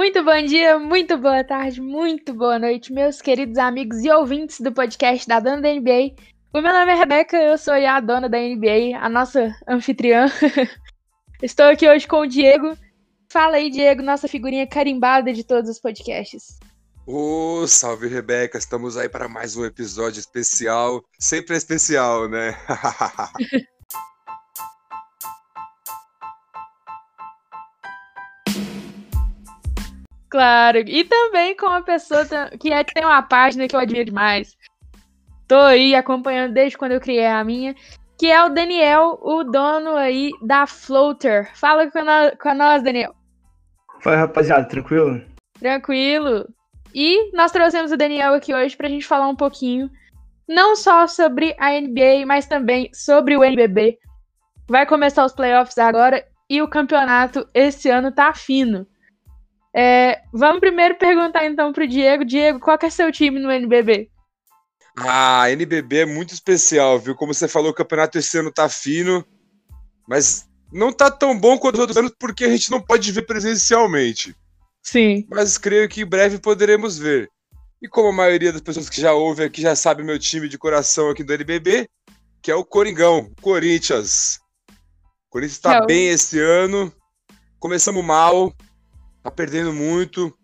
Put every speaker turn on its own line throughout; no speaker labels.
Muito bom dia, muito boa tarde, muito boa noite, meus queridos amigos e ouvintes do podcast da Dona da NBA. O meu nome é Rebeca, eu sou a dona da NBA, a nossa anfitriã. Estou aqui hoje com o Diego. Fala aí, Diego, nossa figurinha carimbada de todos os podcasts.
Ô, oh, salve Rebeca, estamos aí para mais um episódio especial, sempre especial, né?
Claro, e também com uma pessoa que é, tem uma página que eu admiro demais. Tô aí acompanhando desde quando eu criei a minha, que é o Daniel, o dono aí da Floater. Fala com, nós, com nós, Daniel.
Fala, rapaziada, tranquilo?
Tranquilo. E nós trouxemos o Daniel aqui hoje pra gente falar um pouquinho, não só sobre a NBA, mas também sobre o NBB. Vai começar os playoffs agora e o campeonato esse ano tá fino. É, vamos primeiro perguntar então pro Diego. Diego, qual que é seu time no NBB?
Ah, NBB é muito especial, viu? Como você falou, o campeonato esse ano tá fino, mas não tá tão bom quanto os outros anos porque a gente não pode ver presencialmente.
Sim.
Mas creio que em breve poderemos ver. E como a maioria das pessoas que já ouvem aqui já sabe meu time de coração aqui do NBB, que é o Coringão, Corinthians. O Corinthians tá é bem esse ano. Começamos mal, tá perdendo muito,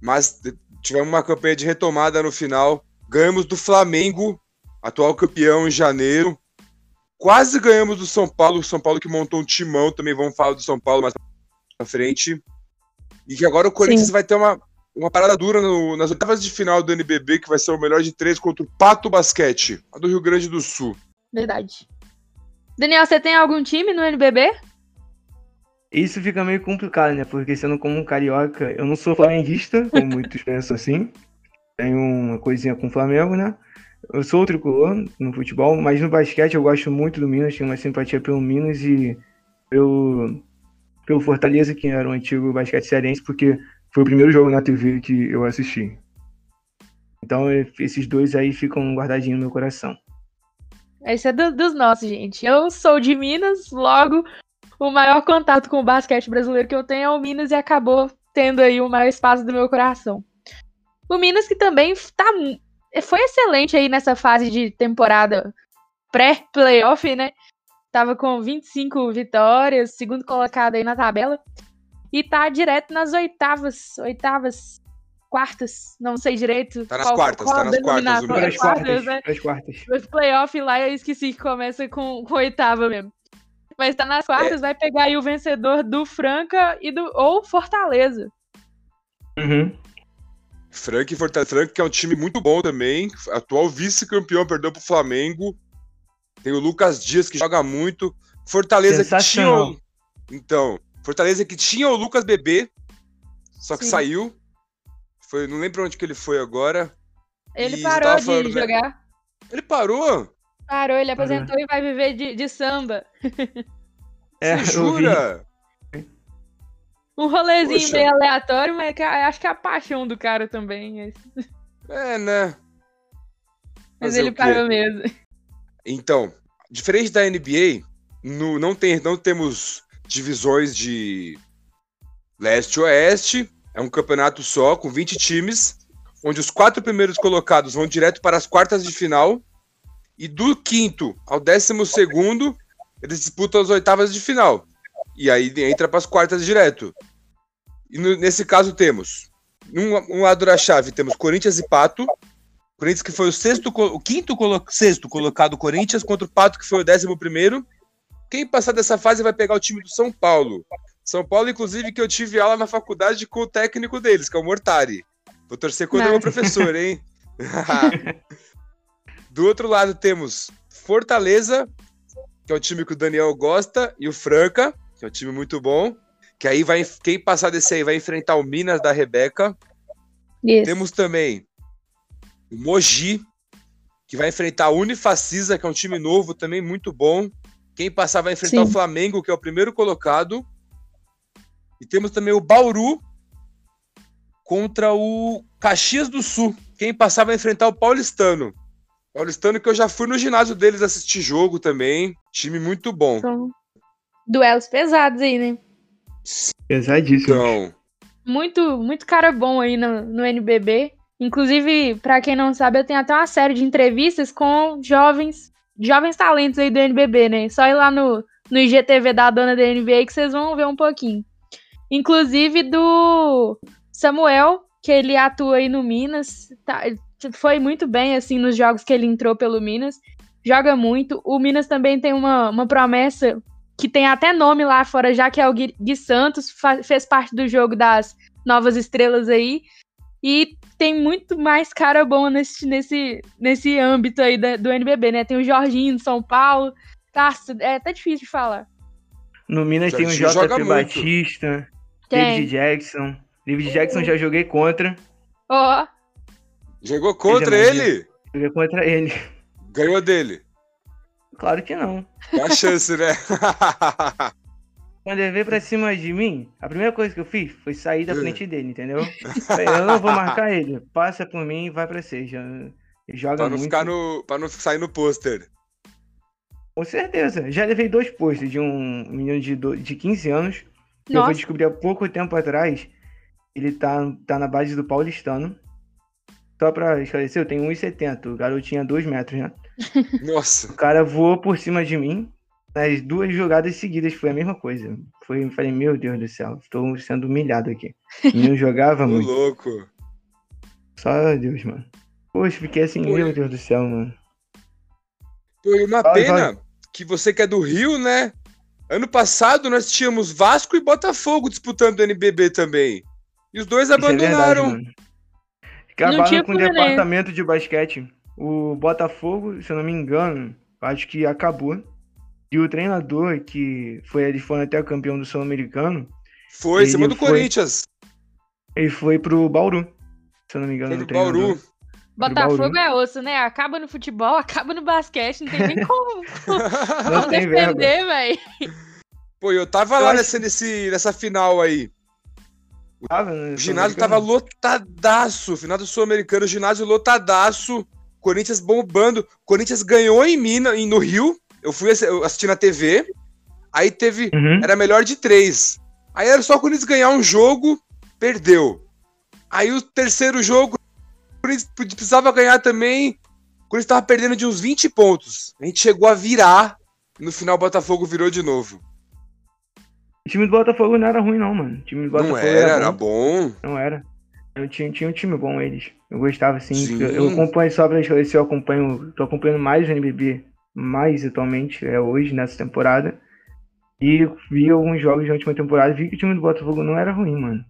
mas tivemos uma campanha de retomada no final. Ganhamos do Flamengo, atual campeão em janeiro. Quase ganhamos do São Paulo, São Paulo que montou um timão, também vamos falar do São Paulo mais pra frente. E que agora o Corinthians Sim. vai ter uma, uma parada dura no, nas oitavas de final do NBB, que vai ser o melhor de três contra o Pato Basquete, do Rio Grande do Sul.
Verdade. Daniel, você tem algum time no NBB?
Isso fica meio complicado, né? Porque sendo como um carioca, eu não sou flamenguista, como muitos pensam assim. Tenho uma coisinha com o Flamengo, né? Eu sou tricolor no futebol, mas no basquete eu gosto muito do Minas, tenho uma simpatia pelo Minas e pelo, pelo Fortaleza, que era o antigo basquete cearense, porque foi o primeiro jogo na TV que eu assisti. Então esses dois aí ficam guardadinhos no meu coração.
Esse é do, dos nossos, gente. Eu sou de Minas, logo o maior contato com o basquete brasileiro que eu tenho é o Minas e acabou tendo aí o maior espaço do meu coração. O Minas que também tá, foi excelente aí nessa fase de temporada pré-playoff, né? Tava com 25 vitórias, segundo colocado aí na tabela. E tá direto nas oitavas, oitavas, quartas, não sei direito.
Tá nas qual, quartas, qual tá nas quartas.
Nas quartas, quartas, né? Quartas.
Os playoff lá eu esqueci que começa com, com oitava mesmo. Mas tá nas quartas, é. vai pegar aí o vencedor do Franca e do ou Fortaleza.
Uhum.
Franca e Fortaleza. Franca que é um time muito bom também. Atual vice-campeão, perdeu pro Flamengo. Tem o Lucas Dias que joga muito. Fortaleza que tinha o... Então, Fortaleza que tinha o Lucas Bebê, só que Sim. saiu. Foi, não lembro onde que ele foi agora.
Ele parou de falando, né? jogar. Né?
Ele parou?
Parou, ele aposentou uhum. e vai viver de, de samba.
É, jura?
Um rolezinho Poxa. meio aleatório, mas acho que é a paixão do cara também.
É, né?
Mas Fazer ele parou mesmo.
Então, diferente da NBA, no, não, tem, não temos divisões de leste e oeste. É um campeonato só, com 20 times, onde os quatro primeiros colocados vão direto para as quartas de final e do quinto ao décimo segundo, eles disputam as oitavas de final. E aí entra para as quartas direto. E no, nesse caso temos, um, um lado da chave, temos Corinthians e Pato. Corinthians que foi o sexto, o quinto colo, sexto colocado Corinthians contra o Pato que foi o décimo primeiro. Quem passar dessa fase vai pegar o time do São Paulo. São Paulo, inclusive, que eu tive aula na faculdade com o técnico deles, que é o Mortari. Vou torcer contra o meu professor, hein? Do outro lado temos Fortaleza, que é o time que o Daniel gosta, e o Franca, que é um time muito bom. Que aí vai. Quem passar desse aí vai enfrentar o Minas da Rebeca. Isso. Temos também o Mogi, que vai enfrentar a Unifacisa, que é um time novo também muito bom. Quem passar vai enfrentar Sim. o Flamengo, que é o primeiro colocado. E temos também o Bauru contra o Caxias do Sul. Quem passar vai enfrentar o Paulistano. Paulistano que eu já fui no ginásio deles assistir jogo também. Time muito bom.
São duelos pesados aí, né?
Pesadíssimo.
Então,
Muito, muito cara bom aí no, no NBB. Inclusive, para quem não sabe, eu tenho até uma série de entrevistas com jovens, jovens talentos aí do NBB, né? Só ir lá no, no IGTV da dona da NBA que vocês vão ver um pouquinho. Inclusive do Samuel, que ele atua aí no Minas, tá, foi muito bem assim nos jogos que ele entrou pelo Minas, joga muito. O Minas também tem uma, uma promessa que tem até nome lá fora, já que é o Gui, Gui Santos, fez parte do jogo das novas estrelas aí. E tem muito mais cara bom nesse, nesse, nesse âmbito aí da, do NBB, né? Tem o Jorginho de São Paulo. Nossa, é até difícil de falar.
No Minas tem o JP Batista, tem. David Jackson. David Jackson já joguei contra.
Ó. Oh.
Jogou contra ele?
Joguei contra ele.
Ganhou dele?
Claro que não.
É a chance, né?
Quando ele veio pra cima de mim, a primeira coisa que eu fiz foi sair da frente dele, entendeu? Eu não vou marcar ele. Passa por mim e vai pra seja. Joga
pra não
muito.
Ficar no, pra não sair no pôster.
Com certeza. Já levei dois pôsteres de um menino de, do, de 15 anos. Que eu vou descobrir há pouco tempo atrás. Ele tá, tá na base do paulistano. Só pra esclarecer, eu tenho 1,70. O garoto tinha 2 metros, né?
Nossa.
O cara voou por cima de mim. Nas duas jogadas seguidas foi a mesma coisa. Foi, falei, meu Deus do céu, estou sendo humilhado aqui. E não jogava muito.
louco.
Só Deus, mano. Poxa, fiquei assim, Pô, meu Deus do céu, mano.
Pô, e uma vai, pena vai. que você que é do Rio, né? Ano passado nós tínhamos Vasco e Botafogo disputando o NBB também. E os dois Isso abandonaram. É verdade,
Acabaram com o departamento de basquete. O Botafogo, se eu não me engano, acho que acabou. E o treinador, que foi, ele foi até campeão do Sul-Americano.
Foi, em cima do foi, Corinthians.
Ele foi pro Bauru, se eu não me engano.
Foi pro Bauru.
Botafogo Bauru. é osso, né? Acaba no futebol, acaba no basquete, não tem nem como,
não tem defender,
velho.
Pô, eu tava eu lá acho... nessa, nesse, nessa final aí.
Né?
O ginásio tava lotadaço. Final do Sul-Americano, ginásio lotadaço. Corinthians bombando. Corinthians ganhou em Minas, no Rio. Eu fui assistir na TV. Aí teve. Uhum. Era melhor de três. Aí era só o Corinthians ganhar um jogo, perdeu. Aí o terceiro jogo, o Corinthians precisava ganhar também. O Corinthians tava perdendo de uns 20 pontos. A gente chegou a virar. No final, o Botafogo virou de novo.
O time do Botafogo não era ruim, não, mano. O time do Botafogo
não era, era, era bom.
Não era. Eu tinha, tinha um time bom, eles. Eu gostava, assim. Eu, eu, acompanho só pra esclarecer, eu acompanho. Tô acompanhando mais o NBB, mais atualmente, é hoje, nessa temporada. E vi alguns jogos da última temporada vi que o time do Botafogo não era ruim, mano.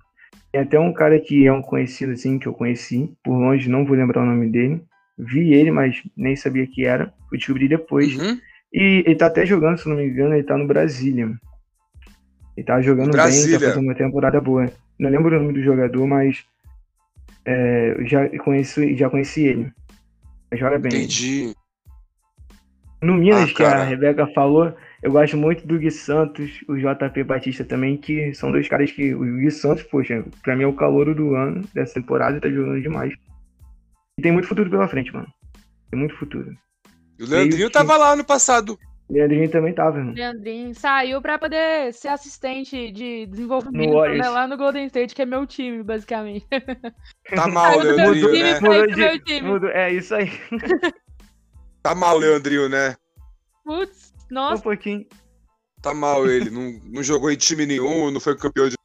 Tem até um cara que é um conhecido, assim, que eu conheci. Por longe, não vou lembrar o nome dele. Vi ele, mas nem sabia que era. Fui descobrir depois. Uhum. E ele tá até jogando, se não me engano, ele tá no Brasília. Ele tá jogando Brasília. bem, tá fazendo uma temporada boa. Não lembro o nome do jogador, mas é, já, conheço, já conheci ele. Joga bem.
Entendi.
No Minas, ah, que a Rebeca falou, eu gosto muito do Gui Santos, o JP Batista também, que são dois caras que. O Gui Santos, poxa, pra mim é o calor do ano dessa temporada tá jogando demais. E tem muito futuro pela frente, mano. Tem muito futuro.
E o Leandrinho tava lá ano passado.
Leandrinho também tava, irmão.
Leandrinho saiu pra poder ser assistente de desenvolvimento no né, lá no Golden State, que é meu time, basicamente.
Tá mal, Leandrinho, né?
Mudou de, mudou, é isso aí.
Tá mal, Leandrinho, né?
Putz, nossa.
Um pouquinho.
Tá mal ele, não, não jogou em time nenhum, não foi campeão de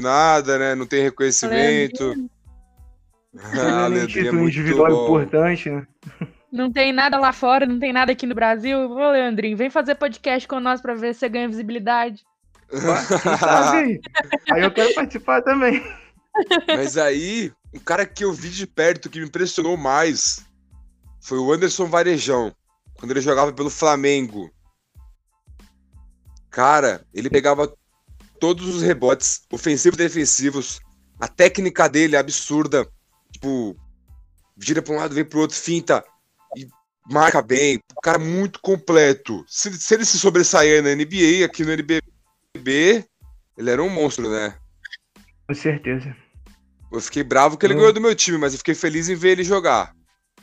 nada, né? Não tem reconhecimento.
Leandrinho. Ah, Leandrinho é muito individual bom. importante, né?
Não tem nada lá fora, não tem nada aqui no Brasil. Ô, Leandrinho, vem fazer podcast com nós pra ver se você ganha visibilidade.
aí eu quero participar também.
Mas aí, um cara que eu vi de perto que me impressionou mais foi o Anderson Varejão, quando ele jogava pelo Flamengo. Cara, ele pegava todos os rebotes, ofensivos e defensivos. A técnica dele é absurda. Tipo, gira pra um lado, vem pro outro, finta marca bem, um cara muito completo. Se, se, ele se sobressair na NBA, aqui no NBB, ele era um monstro, né?
Com certeza.
Eu fiquei bravo que ele eu... ganhou do meu time, mas eu fiquei feliz em ver ele jogar.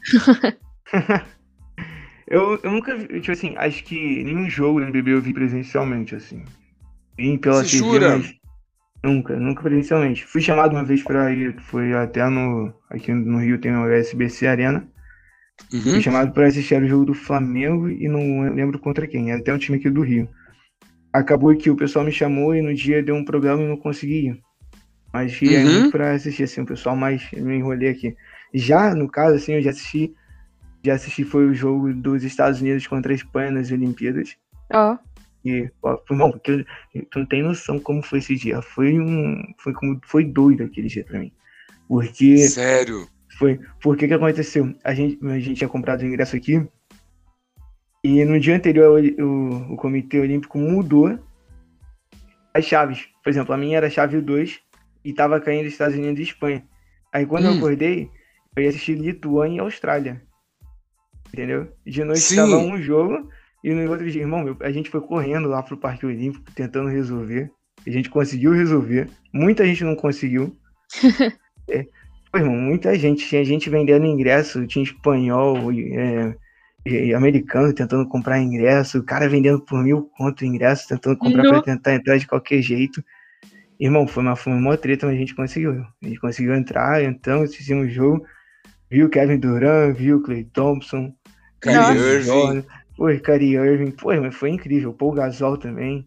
eu, eu nunca vi, tipo assim, acho que nenhum jogo no NBB eu vi presencialmente, assim. Vim pela
Se TV, jura? Mas...
Nunca, nunca presencialmente. Fui chamado uma vez pra ir, foi até no. Aqui no Rio tem o SBC Arena.
Uhum.
Fui chamado pra assistir o jogo do Flamengo e não lembro contra quem, era até um time aqui do Rio. Acabou que o pessoal me chamou e no dia deu um problema e não consegui ir. Mas ia
Uhum.
pra assistir, assim, o pessoal mais me enrolei aqui. Já, no caso, assim, eu já assisti. Já assisti foi o jogo dos Estados Unidos contra a Espanha nas Olimpíadas.
Ó.
E, ó, foi bom, porque tu não tem noção como foi esse dia. Foi um. Foi como. Foi doido aquele dia pra mim. Porque.
Sério.
Foi. Porque que aconteceu? A gente, a gente tinha comprado o ingresso aqui. E no dia anterior o, o, o Comitê Olímpico mudou as chaves. Por exemplo, a minha era a chave 2 e tava caindo Estados Unidos e Espanha. Aí quando eu
Hum.
acordei, eu ia assistir Lituânia e Austrália. Entendeu? De noite
Sim.
tava um jogo e no outro dia, irmão, a gente foi correndo lá pro Parque Olímpico tentando resolver. A gente conseguiu resolver. Muita gente não conseguiu. É, irmão, muita gente. Tinha gente vendendo ingresso, tinha espanhol e, é, e- e americano tentando comprar ingresso, o cara vendendo por mil conto o ingresso, tentando comprar pra tentar entrar de qualquer jeito. Irmão, foi uma, foi uma treta, mas a gente conseguiu. A gente conseguiu entrar, entramos, assistimos o jogo. Viu o Kevin Durant, viu o Clay Thompson,
Kyrie. Irving.
Pô, Kyrie Irving, pô, mas foi incrível. Paul Gasol também.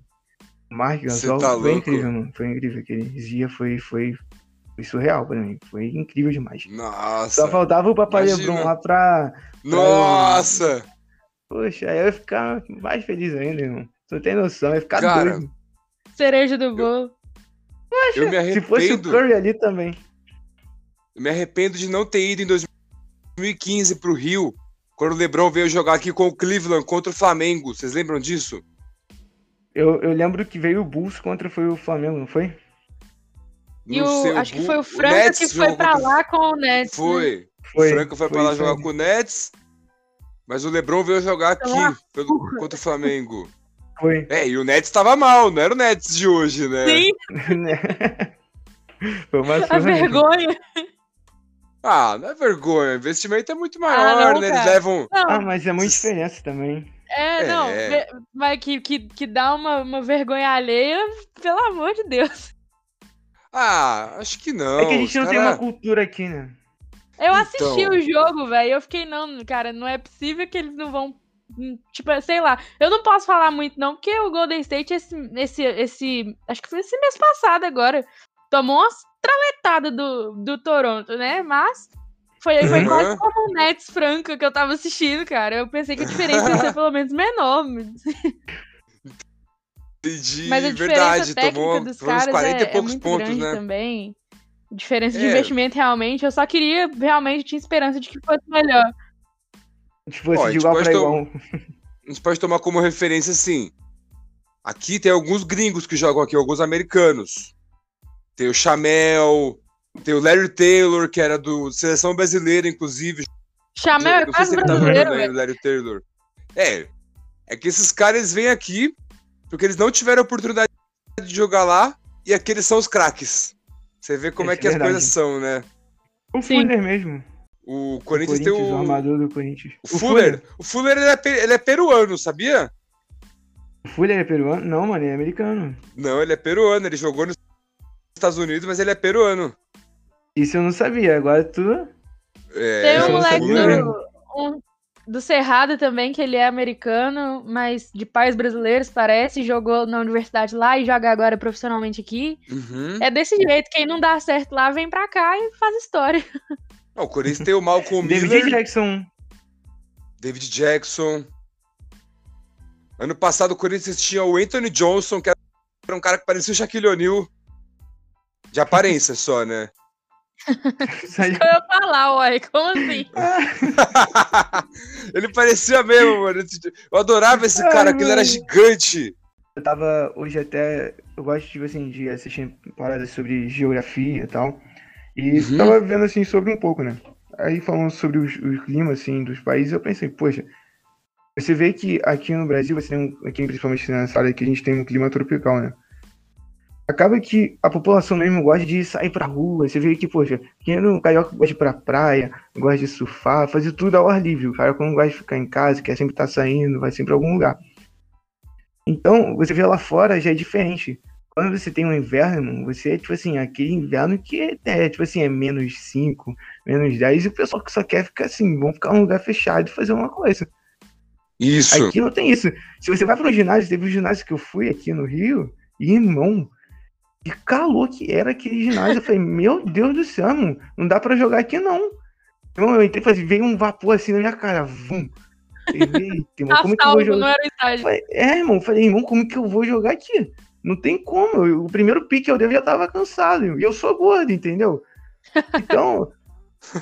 Mark Gasol,
tá
foi
louco.
incrível, mano. Foi incrível. Aquele dia foi, foi, foi surreal pra mim. Foi incrível demais.
Nossa.
Só faltava o Papai
imagina.
Lebron lá pra.
Nossa.
Poxa, aí eu ia ficar mais feliz ainda, irmão. Tu não tem noção, eu ia ficar
Cara,
doido.
Cereja do bolo.
Eu me
Se fosse o
arrependo.
Curry ali também.
Eu me arrependo de não ter ido em 2015 pro Rio, quando o LeBron veio jogar aqui com o Cleveland contra o Flamengo. Vocês lembram disso?
Eu, eu lembro que veio o Bulls contra foi o Flamengo, não foi?
E o, acho que foi o
o
Franca
Nets
que foi pra
contra o-
lá com o Nets. né?
Foi.
Foi.
o Franca foi, pra lá jogar com o Nets, mas o LeBron veio jogar aqui
Ah,
pelo- contra o Flamengo.
Foi.
É, e o Nets tava mal, não era o Nets de hoje, né?
Sim,
foi uma
a vergonha.
Ah, não é vergonha. O investimento é muito maior,
Ah, não,
né? Eles levam.
Não,
Ah, mas é muita diferença também.
é,
É.
não. ve- Mas que, que, que dá uma, uma vergonha alheia, pelo amor de Deus.
Ah, acho que não.
é que a gente não tem
cara-
uma cultura aqui, né?
Eu assisti
Então.
o jogo, velho. Eu fiquei, não, cara, não é possível que eles não vão. hum, Tipo, sei lá. Eu não posso falar muito, não, porque o Golden State, esse. esse, esse acho que foi esse mês passado agora. Tomou umas traletadas do, do Toronto, né? Mas. Foi, foi
Uhum.
quase como o Nets Franca que eu tava assistindo, cara. Eu pensei que a diferença ia ser pelo menos menor.
De
Mas a diferença
verdade,
técnica
tomou
dos
foi uns
caras
40
é,
e poucos
é muito
pontos,
grande
né?
também. Diferença de
É.
investimento, realmente. Eu só queria, realmente, tinha esperança de que fosse melhor.
Se fosse
Ó,
de igual
pode
pra igual.
A gente pode tomar como referência assim. Aqui tem alguns gringos que jogam aqui, alguns americanos. Tem o Chamel, tem o Larry Taylor, que era do Seleção Brasileira, inclusive.
Chamel é quase
tá
brasileiro, velho.
o Larry Taylor. É, é que esses caras vêm aqui porque eles não tiveram a oportunidade de jogar lá e aqui eles são os craques. Você vê como é,
é
que as coisas são, né?
O
Sim.
Fuller mesmo.
O
O
Corinthians, tem
Corinthians, o
o,
armador do Corinthians.
o Fuller. O Fuller ele é, pe- ele é peruano, sabia?
O Fuller é peruano? Não, mano, ele é americano.
Não, ele é peruano. Ele jogou nos Estados Unidos, mas ele é peruano.
Isso eu não sabia, agora tu.
É,
Tem um moleque um- do Cerrado também, que ele é americano, mas de pais brasileiros, parece. Jogou na universidade lá e joga agora profissionalmente aqui.
Uhum.
É desse jeito. Quem não dá certo lá, vem pra cá e faz história.
Não, o Corinthians tem o Malcolm
David
Miller,
Jackson.
David Jackson. Ano passado o Corinthians tinha o Anthony Johnson, que era um cara que parecia o Shaquille O'Neal. De aparência só, né?
Saiu-
Eu ia falar, uai, como assim?
ele parecia mesmo, mano. Eu adorava esse cara, que ele era gigante.
Eu tava hoje até. Eu gosto tipo, assim, de assistir paradas sobre geografia e tal. E
Uhum.
tava vendo assim sobre um pouco, né? Aí falando sobre os- o clima assim, dos países, eu pensei, poxa, você vê que aqui no Brasil, você tem um, aqui principalmente nessa área que a gente tem um clima tropical, né? Acaba que a população mesmo gosta de sair pra rua. Você vê que, poxa, quem no carioca gosta de ir pra praia, gosta de surfar, fazer tudo ao ar livre. O cara não gosta de ficar em casa, quer sempre estar saindo, vai sempre pra algum lugar. Então, você vê lá fora já é diferente. quando você tem um inverno, você é, tipo assim, aquele inverno que é, é, tipo assim, é menos 5, menos 10, e o pessoal que só quer ficar assim, vão ficar num lugar fechado e fazer uma coisa.
Isso.
Aqui não tem isso. Se você vai para um ginásio, teve um ginásio que eu fui aqui no Rio, e, irmão, que calor que era aquele ginásio. Eu falei, meu Deus do céu, mano, não dá para jogar aqui não. Então eu entrei e falei, veio um vapor assim na minha cara, vum. Falei, irmão, como que eu vou jogar?
não era o estádio.
Falei, é, irmão, falei, irmão, como que eu vou jogar aqui? Não tem como. eu- o primeiro pique eu devo já tava cansado. E eu sou gordo, entendeu? Então,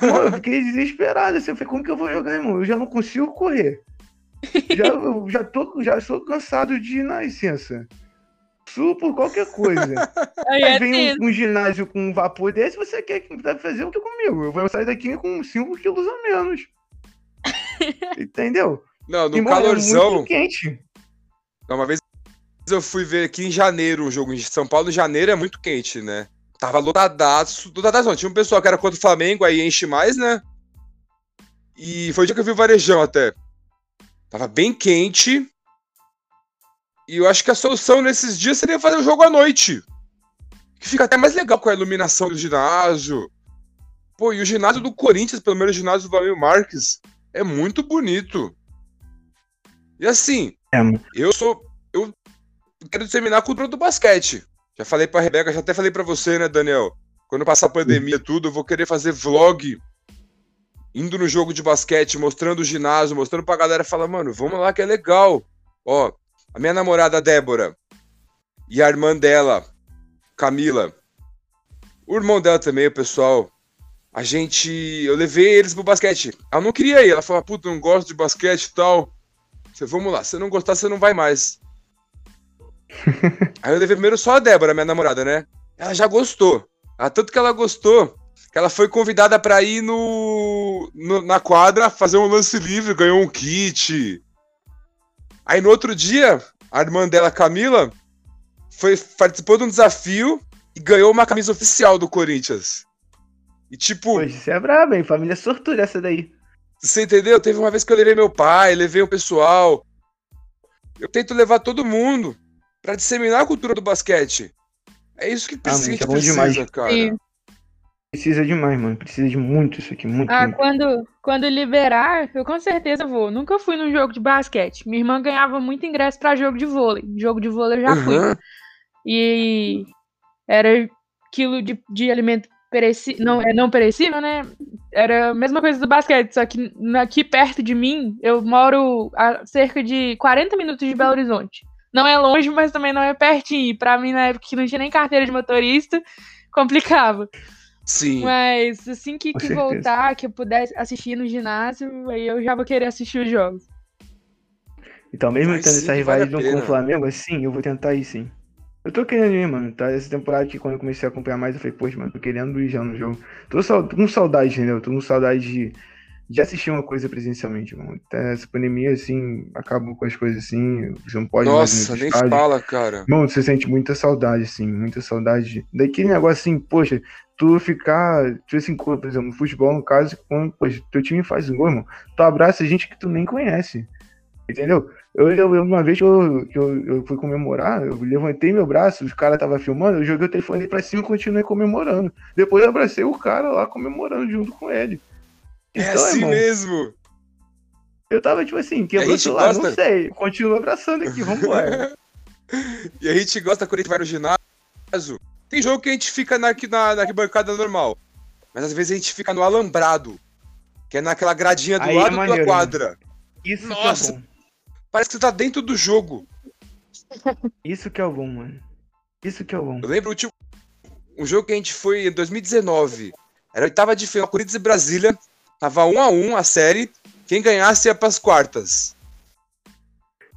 pô, eu fiquei desesperado. Assim, eu falei, como que eu vou jogar, irmão? Eu já não consigo correr. Já, já, tô, já sou cansado de ir na licença. Por qualquer coisa.
Aí
Aí
é
vem um, um ginásio com um vapor desse, você quer que deve fazer o que comigo? Eu vou sair daqui com 5 quilos a menos. Entendeu?
Não, no
é
calorzão.
muito quente.
Não, Uma vez eu fui ver aqui em janeiro um jogo em São Paulo. Em janeiro é muito quente, né? Tava lotadaço. Lotadaço não. Tinha um pessoal que era contra o Flamengo, aí enche mais, né? E foi o dia que eu vi o Varejão até. Tava bem quente. E eu acho que a solução nesses dias seria fazer o jogo à noite. Que fica até mais legal com a iluminação do ginásio. Pô, e o ginásio do Corinthians, pelo menos o ginásio do Valmir Marques, é muito bonito. E assim,
É,
eu sou. Eu quero disseminar a cultura do basquete. Já falei pra Rebeca, já até falei pra você, né, Daniel? Quando passar a pandemia e tudo, eu vou querer fazer vlog indo no jogo de basquete, mostrando o ginásio, mostrando pra galera falar, mano, vamos lá que é legal. Ó, a minha namorada Débora e a irmã dela, Camila, o irmão dela também, o pessoal. A gente. Eu levei eles pro basquete. Ela não queria ir, ela falou, puta, não gosto de basquete e tal. Você, vamos lá, se você não gostar, você não vai mais. Aí eu levei primeiro só a Débora, minha namorada, né? Ela já gostou. Ah, tanto que ela gostou que ela foi convidada pra ir no, no- na quadra fazer um lance livre, ganhou um kit. Aí no outro dia, a irmã dela, Camila, foi, participou de um desafio e ganhou uma camisa oficial do Corinthians. E tipo,
Poxa, isso é brabo, hein? Família sortuda essa daí.
você entendeu? Teve uma vez que eu levei meu pai, levei o pessoal. Eu tento levar todo mundo pra disseminar a cultura do basquete. É isso que precisa,
mas
que
é
a
bom
gente
demais.
precisa, cara.
Sim.
Precisa demais, mano. Precisa de muito isso aqui, muito.
Ah,
muito.
quando, quando liberar, eu com certeza vou. Nunca fui num jogo de basquete. Minha irmã ganhava muito ingresso pra jogo de vôlei. Jogo de vôlei eu já fui.
Aham.
E era quilo de, de alimento perecível, não, é não perecível, né? Era a mesma coisa do basquete, só que aqui perto de mim, eu moro a cerca de 40 minutos de Belo Horizonte. Não é longe, mas também não é pertinho. E Pra mim, na época que não tinha nem carteira de motorista, complicava.
Sim.
Mas assim que, que voltar, que eu puder assistir no ginásio, aí eu já vou querer assistir os jogos.
Então, mesmo
Vai
tendo
sim
essa
que vale
rivalidade com o Flamengo, assim, eu vou tentar ir sim. Eu tô querendo ir, mano. Tá? Essa temporada que quando eu comecei a acompanhar mais, eu falei, poxa, mano, tô querendo ir já no jogo. Tô, sal- tô com saudade, entendeu? Tô com saudade de, de assistir uma coisa presencialmente, mano. Até Essa pandemia, assim, acabou com as coisas assim. Você não pode
Nossa, nem
estádio.
fala, cara.
Mano, você sente muita saudade, assim, muita saudade. Daquele negócio assim, poxa, tu ficar, tipo assim, por exemplo, no futebol, no caso, quando, poxa, teu time faz um gol, irmão, tu abraça gente que tu nem conhece. Entendeu? Eu, eu, uma vez que, eu, eu, eu fui comemorar, eu levantei meu braço, os caras estavam filmando, eu joguei o telefone pra cima e continuei comemorando. Depois eu abracei o cara lá comemorando junto com ele.
É
Então,
assim
irmão,
mesmo.
Eu tava tipo assim, quebrou o
gente
celular, não
gosta-
sei. Continuo abraçando aqui, vambora.
E a gente gosta quando a gente vai no ginásio. Tem jogo que a gente fica na, na, na arquibancada normal. Mas às vezes a gente fica no alambrado. Que é naquela gradinha do
Aí é
lado da
maneiro,
quadra.
Isso
Nossa.
que é bom.
Parece que você tá dentro do jogo.
Isso que é bom, mano. Isso que é o bom.
Eu lembro o último- um jogo que a gente foi em 2019. Era a oitava de final, Corinthians e Brasília. Tava 1 a 1 a série. Quem ganhasse ia pras quartas.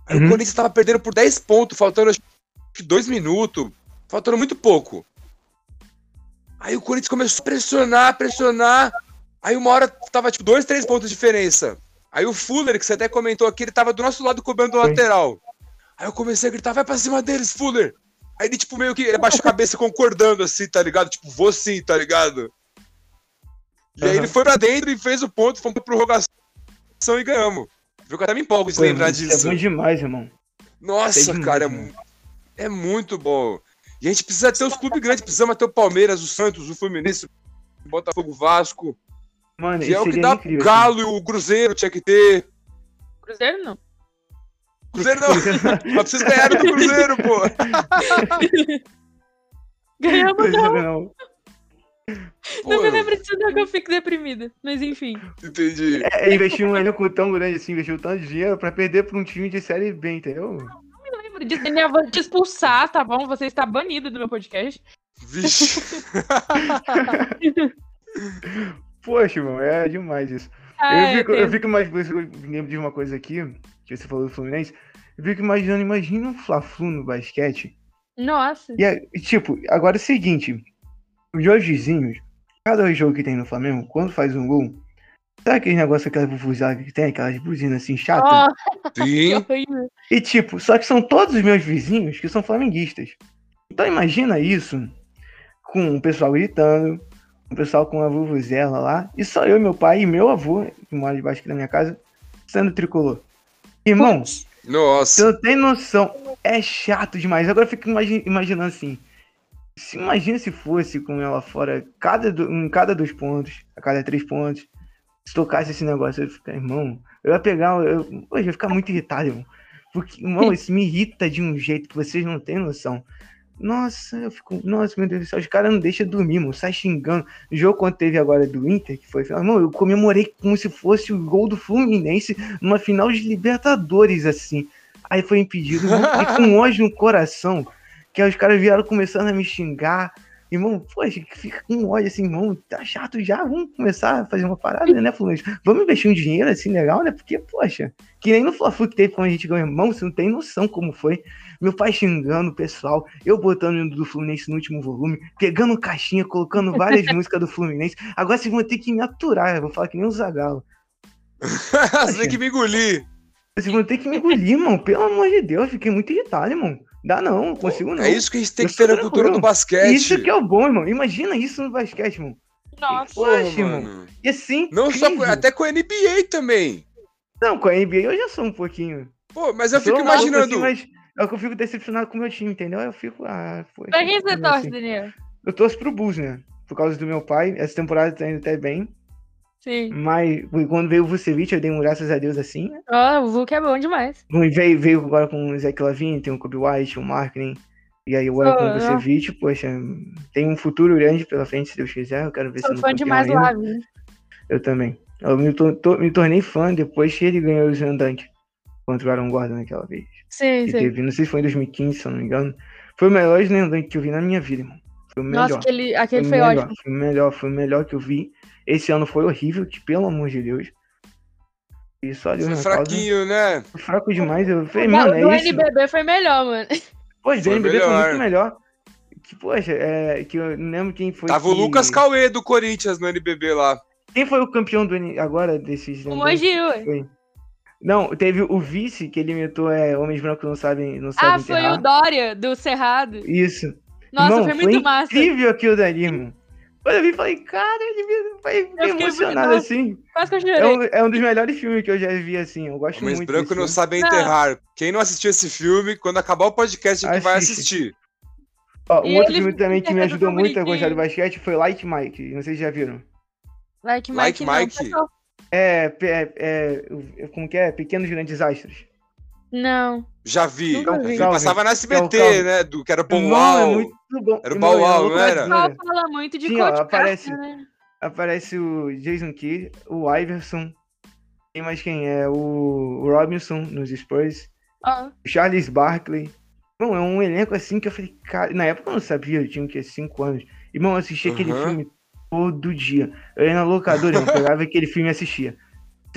Aí
Uhum.
o Corinthians tava perdendo por 10 pontos, faltando acho que 2 minutos. Faltando muito pouco. Aí o Corinthians começou a pressionar, pressionar. Aí uma hora tava tipo 2, 3 pontos de diferença. Aí o Fuller, que você até comentou aqui, ele tava do nosso lado cobrando o lateral. Aí eu comecei a gritar, vai pra cima deles, Fuller. Aí ele, tipo, meio que ele abaixou a cabeça concordando, assim, tá ligado? Tipo, vou sim, tá ligado? E aí
Aham.
ele foi pra dentro e fez o ponto, fomos pra prorrogação e ganhamos. Viu que eu até me empolgo de lembrar
isso
disso.
É bom demais, irmão.
Nossa,
é demais,
cara, é, é muito bom. E a gente precisa ter os clubes grandes, precisamos ter o Palmeiras, o Santos, o Fluminense, o Botafogo, o Vasco.
Mano,
Que é o que dá
incrível,
o Galo e o Cruzeiro tinha que ter.
Cruzeiro não.
Cruzeiro não, mas vocês ganharam do Cruzeiro, pô.
Ganhamos
assim.
não.
Não.
Pô,
Não me lembro disso não que eu fico deprimida. Mas enfim.
entendi.
É, investir um elenco tão grande assim, investiu tanto dinheiro pra perder pra um time de série B, entendeu?
Não lembro disso. Minha avó te expulsar, tá bom? Você está banido do meu podcast.
Vixe.
Poxa, mano, é demais isso.
Ah,
eu,
é,
fico, eu
tem-
fico mais. Eu lembro de uma coisa aqui, que você falou do Fluminense. Eu fico imaginando, imagina um Fla-Flu no basquete.
Nossa.
E, é- e, tipo, agora é o seguinte: os dois vizinhos, cada jogo que tem no Flamengo, quando faz um gol, sabe aquele negócio, aquela buzada que tem, aquelas buzinas assim chatas?
Que
Sim.
E tipo, só que são todos os meus vizinhos que são flamenguistas. Então imagina isso com o pessoal gritando, o pessoal com a vuvuzela lá, e só eu, meu pai e meu avô, que mora debaixo aqui da minha casa, sendo tricolor. Irmão, você
Nossa.
não tem noção, é chato demais. Agora eu fico imagi- imaginando assim, se imagina se fosse com ela fora, cada, do- em cada dois pontos, a cada três pontos, se tocasse esse negócio, eu ia ficar, irmão, eu ia pegar, eu, eu ia ficar muito irritado, irmão. Porque, irmão, isso me irrita de um jeito que vocês não têm noção. Nossa, eu fico, nossa, meu Deus do céu, os caras não deixam dormir, mano, sai xingando. O jogo quando teve agora do Inter, que foi, irmão, eu comemorei como se fosse o gol do Fluminense numa final de Libertadores, assim. Aí foi impedido, fiquei com ódio no coração, que aí os caras vieram começando a me xingar. Irmão, poxa, fica com ódio assim, irmão, tá chato já, vamos começar a fazer uma parada, né, Fluminense? Vamos investir um dinheiro assim legal, né? Porque, poxa, que nem no Fla-Flu que teve quando a gente ganhou, irmão, você não tem noção como foi. Meu pai xingando o pessoal, eu botando o do Fluminense no último volume, pegando caixinha, colocando várias músicas do Fluminense. Agora vocês vão ter que me aturar, eu vou falar que nem o Zagalo.
Você tem que me engolir.
Vocês vão ter que me engolir, irmão. Pelo amor de Deus, fiquei muito irritado, irmão. Dá não, não consigo não.
É isso que a gente tem
Eu
que ter na cultura do basquete.
Isso que é o bom, irmão. Imagina isso no basquete, irmão.
Nossa.
Poxa, irmão.
mano.
E assim.
Não só até com a NBA também.
Não, com a NBA eu já sou um pouquinho.
Pô, mas eu fico
um pouco
imaginando.
assim, mas é que eu fico decepcionado com o meu time, entendeu? Eu fico. Ah, poxa,
Pra quem você
assim.
torce, Daniel?
Eu torço pro Bulls, né? Por causa do meu pai. Essa temporada tá indo até bem.
Sim.
Mas quando veio o Vucevic, eu dei um graças a Deus assim. né?
O Vulk é bom demais.
E Veio, veio agora com o Zach Lavine, tem o Kobe White, o Marketing. E aí agora com o Vucevic, poxa, tem um futuro grande pela frente, se Deus quiser. Eu quero ver se
Sou fã demais do.
Eu também. Eu me, tor- tor- me tornei fã depois que ele ganhou o Dunk contra o Aaron Gordon naquela vez.
Sim,
Que
sim.
teve, não sei se foi em 2015, se eu não me engano. Foi o melhor Slam Dunk que eu vi na minha vida, irmão. Foi o melhor.
Nossa, aquele, aquele
o
foi
melhor,
ótimo.
Foi o melhor, foi o melhor que eu vi. Esse ano foi horrível, que pelo amor de Deus. E só Deus
Foi
na causa.
fraquinho, né?
Foi fraco demais. Eu falei,
O
mano, é isso.
NBB foi melhor, mano.
Do
Foi
NBB foi
melhor.
muito melhor. Que, poxa, é, que eu não lembro quem foi.
Tava o
que-
Lucas Cauê do Corinthians no NBB lá.
Quem foi o campeão do N- agora desses.
O
Slam
Mogi,
Dunk?
ué.
Foi. Não, teve o vice que ele imitou é, Homens Brancos não sabem, não
Ah,
sabem
foi
enterrar.
o Dória, do Cerrado.
Isso.
Nossa,
Irmão,
foi muito massa.
incrível aquilo dali, irmão. Quando eu vi, falei, cara, ele me- foi
fiquei
emocionado assim.
Quase que eu
É um, é um dos melhores filmes que eu já vi, assim. Eu gosto
Homens
muito
brancos
desse
não
filme.
sabem
Não.
enterrar. Quem não assistiu esse filme, quando acabar o podcast, é que vai assistir.
Ó, um
E
outro
ele
filme também que me ajudou muito a gostar do basquete foi Like Mike. Não sei se já viram.
Like Mike,
Like
não,
Mike.
pessoal.
É, é, é, como que é? Pequenos Grandes Astros.
Não.
Já vi. Já
vi.
Passava na SBT, né? Do, que era o Bom
Irmão, é
Uau.
muito bom.
Era o
é uma
não era?
loucura.
Só fala muito de
Sim, ó, aparece-
né?
Aparece o Jason Kidd, o Iverson. Tem mais quem é? O Robinson nos Spurs.
Ó,
o Charles Barkley. Irmão, é um elenco assim que eu falei, cara, na época eu não sabia, eu tinha o quê? 5 anos. Irmão, eu assistia aquele
Aham.
filme todo dia. Eu ia na locadora, eu pegava aquele filme e assistia.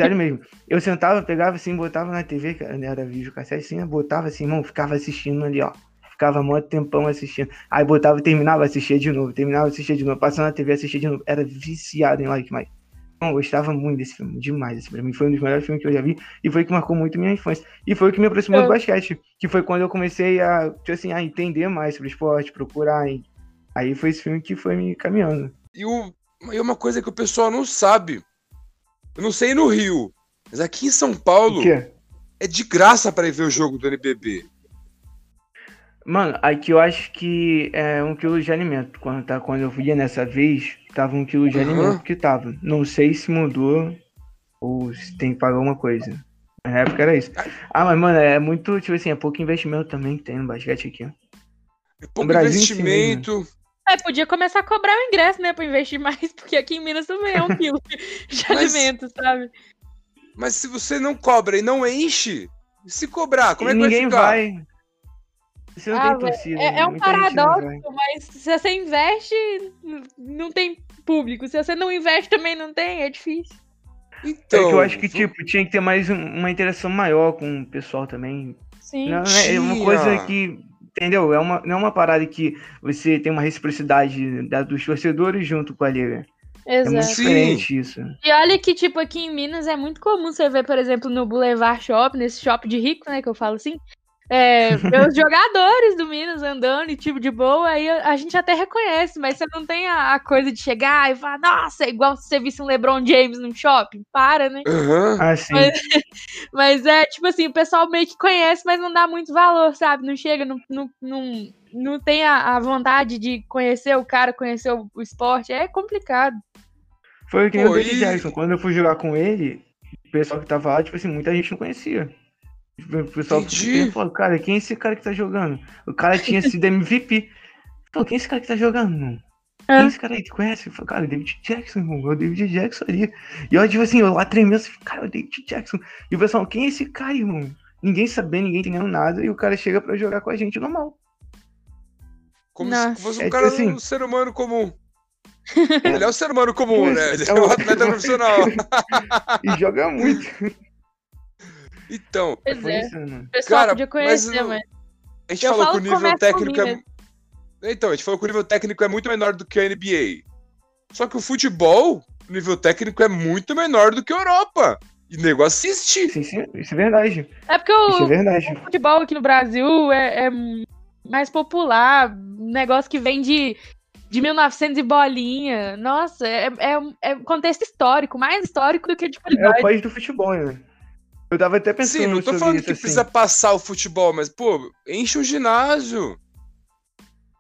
Sério mesmo. Eu sentava, pegava assim, botava na TV, cara, não era vídeo cassete, assim, botava assim, irmão, ficava assistindo ali, ó. Ficava mó tempão assistindo. Aí botava, terminava, assistia de novo, terminava, assistia de novo, passando na TV, assistia de novo. Era viciado em Like Mike. Não, eu gostava muito desse filme, demais. Esse pra mim foi um dos melhores filmes que eu já vi e foi que marcou muito minha infância. E foi o que me aproximou
Eu-
do basquete, que foi quando eu comecei a, tipo assim, a entender mais sobre esporte, procurar. e- Aí foi esse filme que foi me caminhando.
E, o, e uma coisa que o pessoal não sabe. Eu não sei no Rio, mas aqui em São Paulo
quê?
é de graça pra ir ver o jogo do NBB.
Mano, aqui eu acho que é um quilo de alimento. Quando, tá, quando eu ia nessa vez, tava um quilo de
Aham.
alimento que tava. Não sei se mudou ou se tem que pagar uma coisa. Na época era isso. Ah, mas, mano, é muito, tipo assim, é pouco investimento também que tem no basquete aqui. ó.
É pouco
si
investimento.
É, podia começar a cobrar o ingresso, né, pra investir mais, porque aqui em Minas também é um quilo de
Mas-
alimentos, sabe?
Mas se você não cobra e não enche, se cobrar, como
E
é que vai
ninguém
ficar?
vai. Você não
Ah,
tem torcida.
É, é um
não
paradoxo,
vai.
mas se você investe, não tem público. Se você não investe, também não tem, é difícil.
Então,
é que eu acho que,
vou-
tipo, tinha que ter mais um- uma interação maior com o pessoal também.
Sim.
Não, é é uma coisa que. Entendeu? É uma, não é uma parada que você tem uma reciprocidade da, dos torcedores junto com a liga. É muito
Exato.
Sim.
diferente isso.
E olha que, tipo, aqui em Minas é muito comum você ver, por exemplo, no Boulevard Shopping, nesse shopping de rico, né, que eu falo assim, é, os jogadores do Minas andando e tipo de boa, aí a, a gente até reconhece, mas você não tem a, a coisa de chegar e falar, nossa, é igual se você visse um LeBron James num shopping. Para, né?
Aham.
Ah, sim.
Mas- Mas é, tipo assim, o pessoal meio que conhece, mas não dá muito valor, sabe? Não chega, não, não, não, não tem a, a vontade de conhecer o cara, conhecer o, o esporte. É complicado.
Foi que nem
Pô,
o David
e-
Jackson. Quando eu fui jogar com ele, o pessoal que tava lá, tipo assim, muita gente não conhecia. O pessoal
Entendi.
falou, cara, quem é esse cara que tá jogando? O cara tinha sido MVP. Pô, quem é esse cara que tá jogando, mano? Quem
É.
é esse cara aí? Tu conhece? Eu falei, cara, o David Jackson, irmão. É o David Jackson ali. E eu, tipo assim, eu lá tremendo, assim, cara, é o David Jackson. E o pessoal, quem é esse cara, irmão? Ninguém sabendo, ninguém entendendo nada. E o cara chega pra jogar com a gente normal.
Como
Nossa.
se fosse
É
um cara,
assim-
um ser humano comum. Ele é um ser humano comum, né? Ele é
É
um- atleta profissional.
E joga muito.
Então,
Pois é.
mano.
O pessoal
Cara,
podia
mas
conhecer,
não-
mas.
a gente
Eu
falou
falo
que o nível técnico é. Então, a gente falou que o nível técnico é muito menor do que a NBA. Só que o futebol, o nível técnico é muito menor do que a Europa. E o nego assiste.
Sim, sim, isso é verdade.
É porque
Isso é
o,
verdade.
o futebol aqui no Brasil é, é mais popular, um negócio que vem de, de 1900 e bolinha. Nossa, é, é, é contexto histórico, mais histórico do que de
É o
qualidade.
país do futebol, né? Eu tava até pensando
Sim, não tô falando
isso,
que
assim.
precisa passar o futebol, mas, pô, enche o ginásio.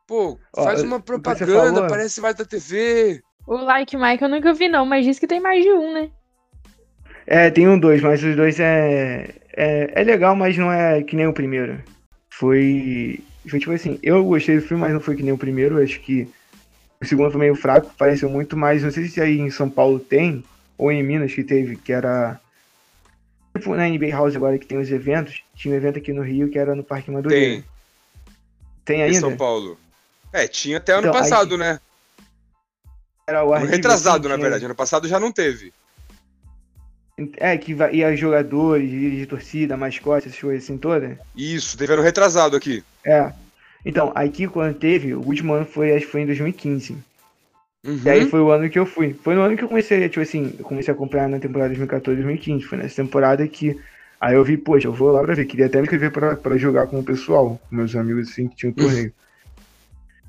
Pô,
Ó,
faz uma
que
propaganda,
falou-
aparece mais da TV.
O Like Mike eu nunca vi, não, mas diz que tem mais de um, né?
É, tem um dois, mas os dois é, é. É legal, mas não é que nem o primeiro. Foi. Foi tipo assim, eu gostei do filme, mas não foi que nem o primeiro. Acho que o segundo foi meio fraco, pareceu muito mais. Não sei se aí em São Paulo tem, ou em Minas que teve, que era. Tipo na NBA House agora que tem os eventos. Tinha um evento aqui no Rio que era no Parque Madureira.
Tem,
Tem
em
ainda?
São Paulo. É, tinha até ano
Então, aí-
passado, né?
Era o Arquivo,
retrasado,
assim,
na verdade. Ano passado já não teve.
É, que ia jogadores, de torcida, mascote, essas coisas assim todas.
Isso, teve ano retrasado aqui.
É. Então, aqui quando teve, o último ano foi, acho que foi em 2015.
Uhum.
E aí foi o ano que eu fui. Foi no ano que eu comecei, tipo assim, eu comecei a acompanhar na temporada 2014, 2015. Foi nessa temporada que. Aí eu vi, poxa, eu vou lá pra ver. Queria até me inscrever pra, pra jogar com o pessoal, com meus amigos, assim, que tinham torneio.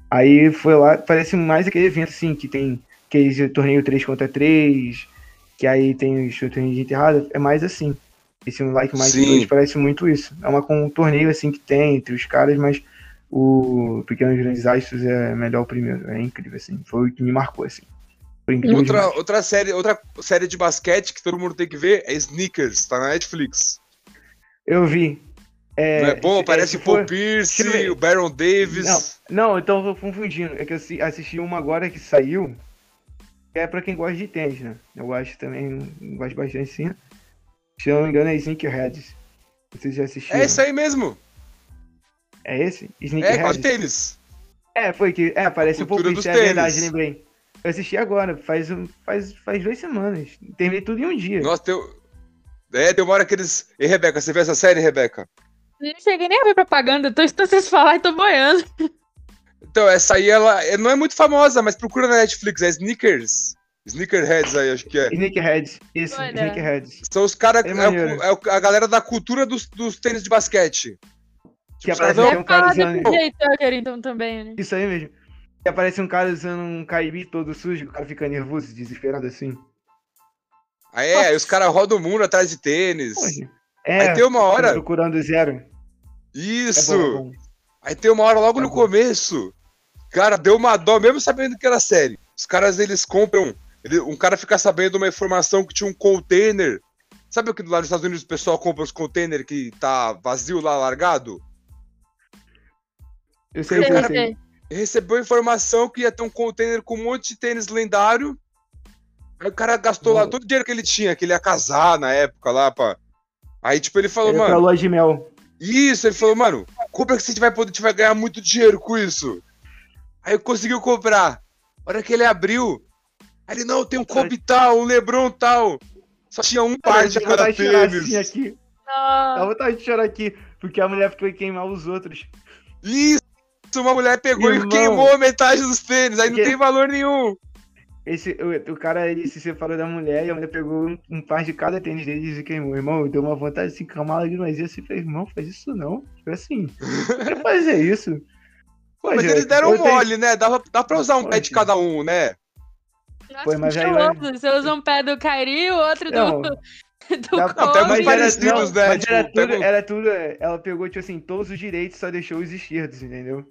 aí foi lá, parece mais aquele evento, assim, que tem aquele torneio 3 contra 3, que aí tem os torneios de enterrada. É mais assim. Esse Like. 2 parece muito isso. É uma, com um torneio, assim, que tem entre os caras, mas o Pequenos Grandes Astros é melhor o primeiro. É incrível, assim. Foi o que me marcou, assim.
Outra,
demais.
outra, série, outra série de basquete que todo mundo tem que ver é Sneakers, tá na Netflix.
Eu vi. É,
não é bom?
é,
Parece
se
o Paul Pierce, o Baron Davis.
Não, então eu tô confundindo. É que eu assi- assisti uma agora que saiu. Que é pra quem gosta de tênis, né? Eu gosto também, gosto bastante sim. Se eu não me engano é Sneakerheads. Vocês já assistiram?
É esse aí mesmo.
É esse?
É,
Sneakerheads?
quase tênis.
É, foi que. É, parece um pouco isso, é verdade, lembrei. Eu assisti agora, faz, um- faz, faz duas semanas. Terminei tudo em um dia.
Nossa, tem... É, tem uma hora que eles... E Rebeca, você viu essa série, Rebeca?
Não cheguei nem a ver propaganda, tô escutando vocês falar e tô boiando.
Então, essa aí, ela é- não é muito famosa, mas procura na Netflix, é Sneakers. Sneakerheads aí, acho que é.
Sneakerheads. Isso,
Olha.
Sneakerheads.
São os caras,
É
é, é a galera da cultura dos, dos tênis de basquete.
Que aparece um cara
Fala
usando.
Tucker, então, também, né?
Isso aí mesmo. E aparece um cara usando um caibi todo sujo, o cara fica nervoso, desesperado assim.
Aí, é, aí os caras rodam o mundo atrás de tênis.
É,
Aí tem uma hora.
procurando zero. É
Isso!
é bom.
Aí tem uma hora logo no começo, cara, deu uma dó, mesmo sabendo que era série. Os caras, eles compram, ele- um cara fica sabendo uma informação que tinha um container. Sabe o que lá nos Estados Unidos o pessoal compra os containers que tá vazio lá, largado?
Eu sei,
Sei,
eu sei.
sei.
recebeu informação que ia ter um container com um monte de tênis lendário. Aí o cara gastou lá
Mano.
todo o dinheiro que ele tinha, que ele ia casar na época lá, pá. Aí, tipo, ele falou,
pra
mano,
loja de mel.
isso, ele falou, mano, compra que você vai poder, vai ganhar muito dinheiro com isso. Aí conseguiu comprar. A hora que ele abriu, aí ele, não, tem um Kobe tal, um Lebron tal. Só tinha um par de cada
chorar assim
tênis.
aqui. Dá vontade de chorar aqui. Porque a mulher foi queimar os outros.
Isso, uma mulher pegou
Irmão.
e queimou metade dos tênis, aí não
Que-
tem valor nenhum.
Esse, o, o cara ele se separou da mulher e a mulher pegou um, um par de cada tênis deles e queimou. Irmão, deu uma vontade de se calmar de mas assim, falei, irmão, faz isso não. Foi assim. Não fazer isso.
Pô, mas eles deram
eu tenho-
mole, né? Dava, dá pra usar um pé de cada um, né?
Foi, mas aí-
louco. Você usa um pé do e o outro
Não.
do, do
Dá-
Não, pega
Kobe.
uns
Mas era,
parecidos, né?
mas
Tipo,
era, tudo, era tudo. é, Ela pegou, tipo assim, todos os direitos, só deixou os esquerdos, entendeu?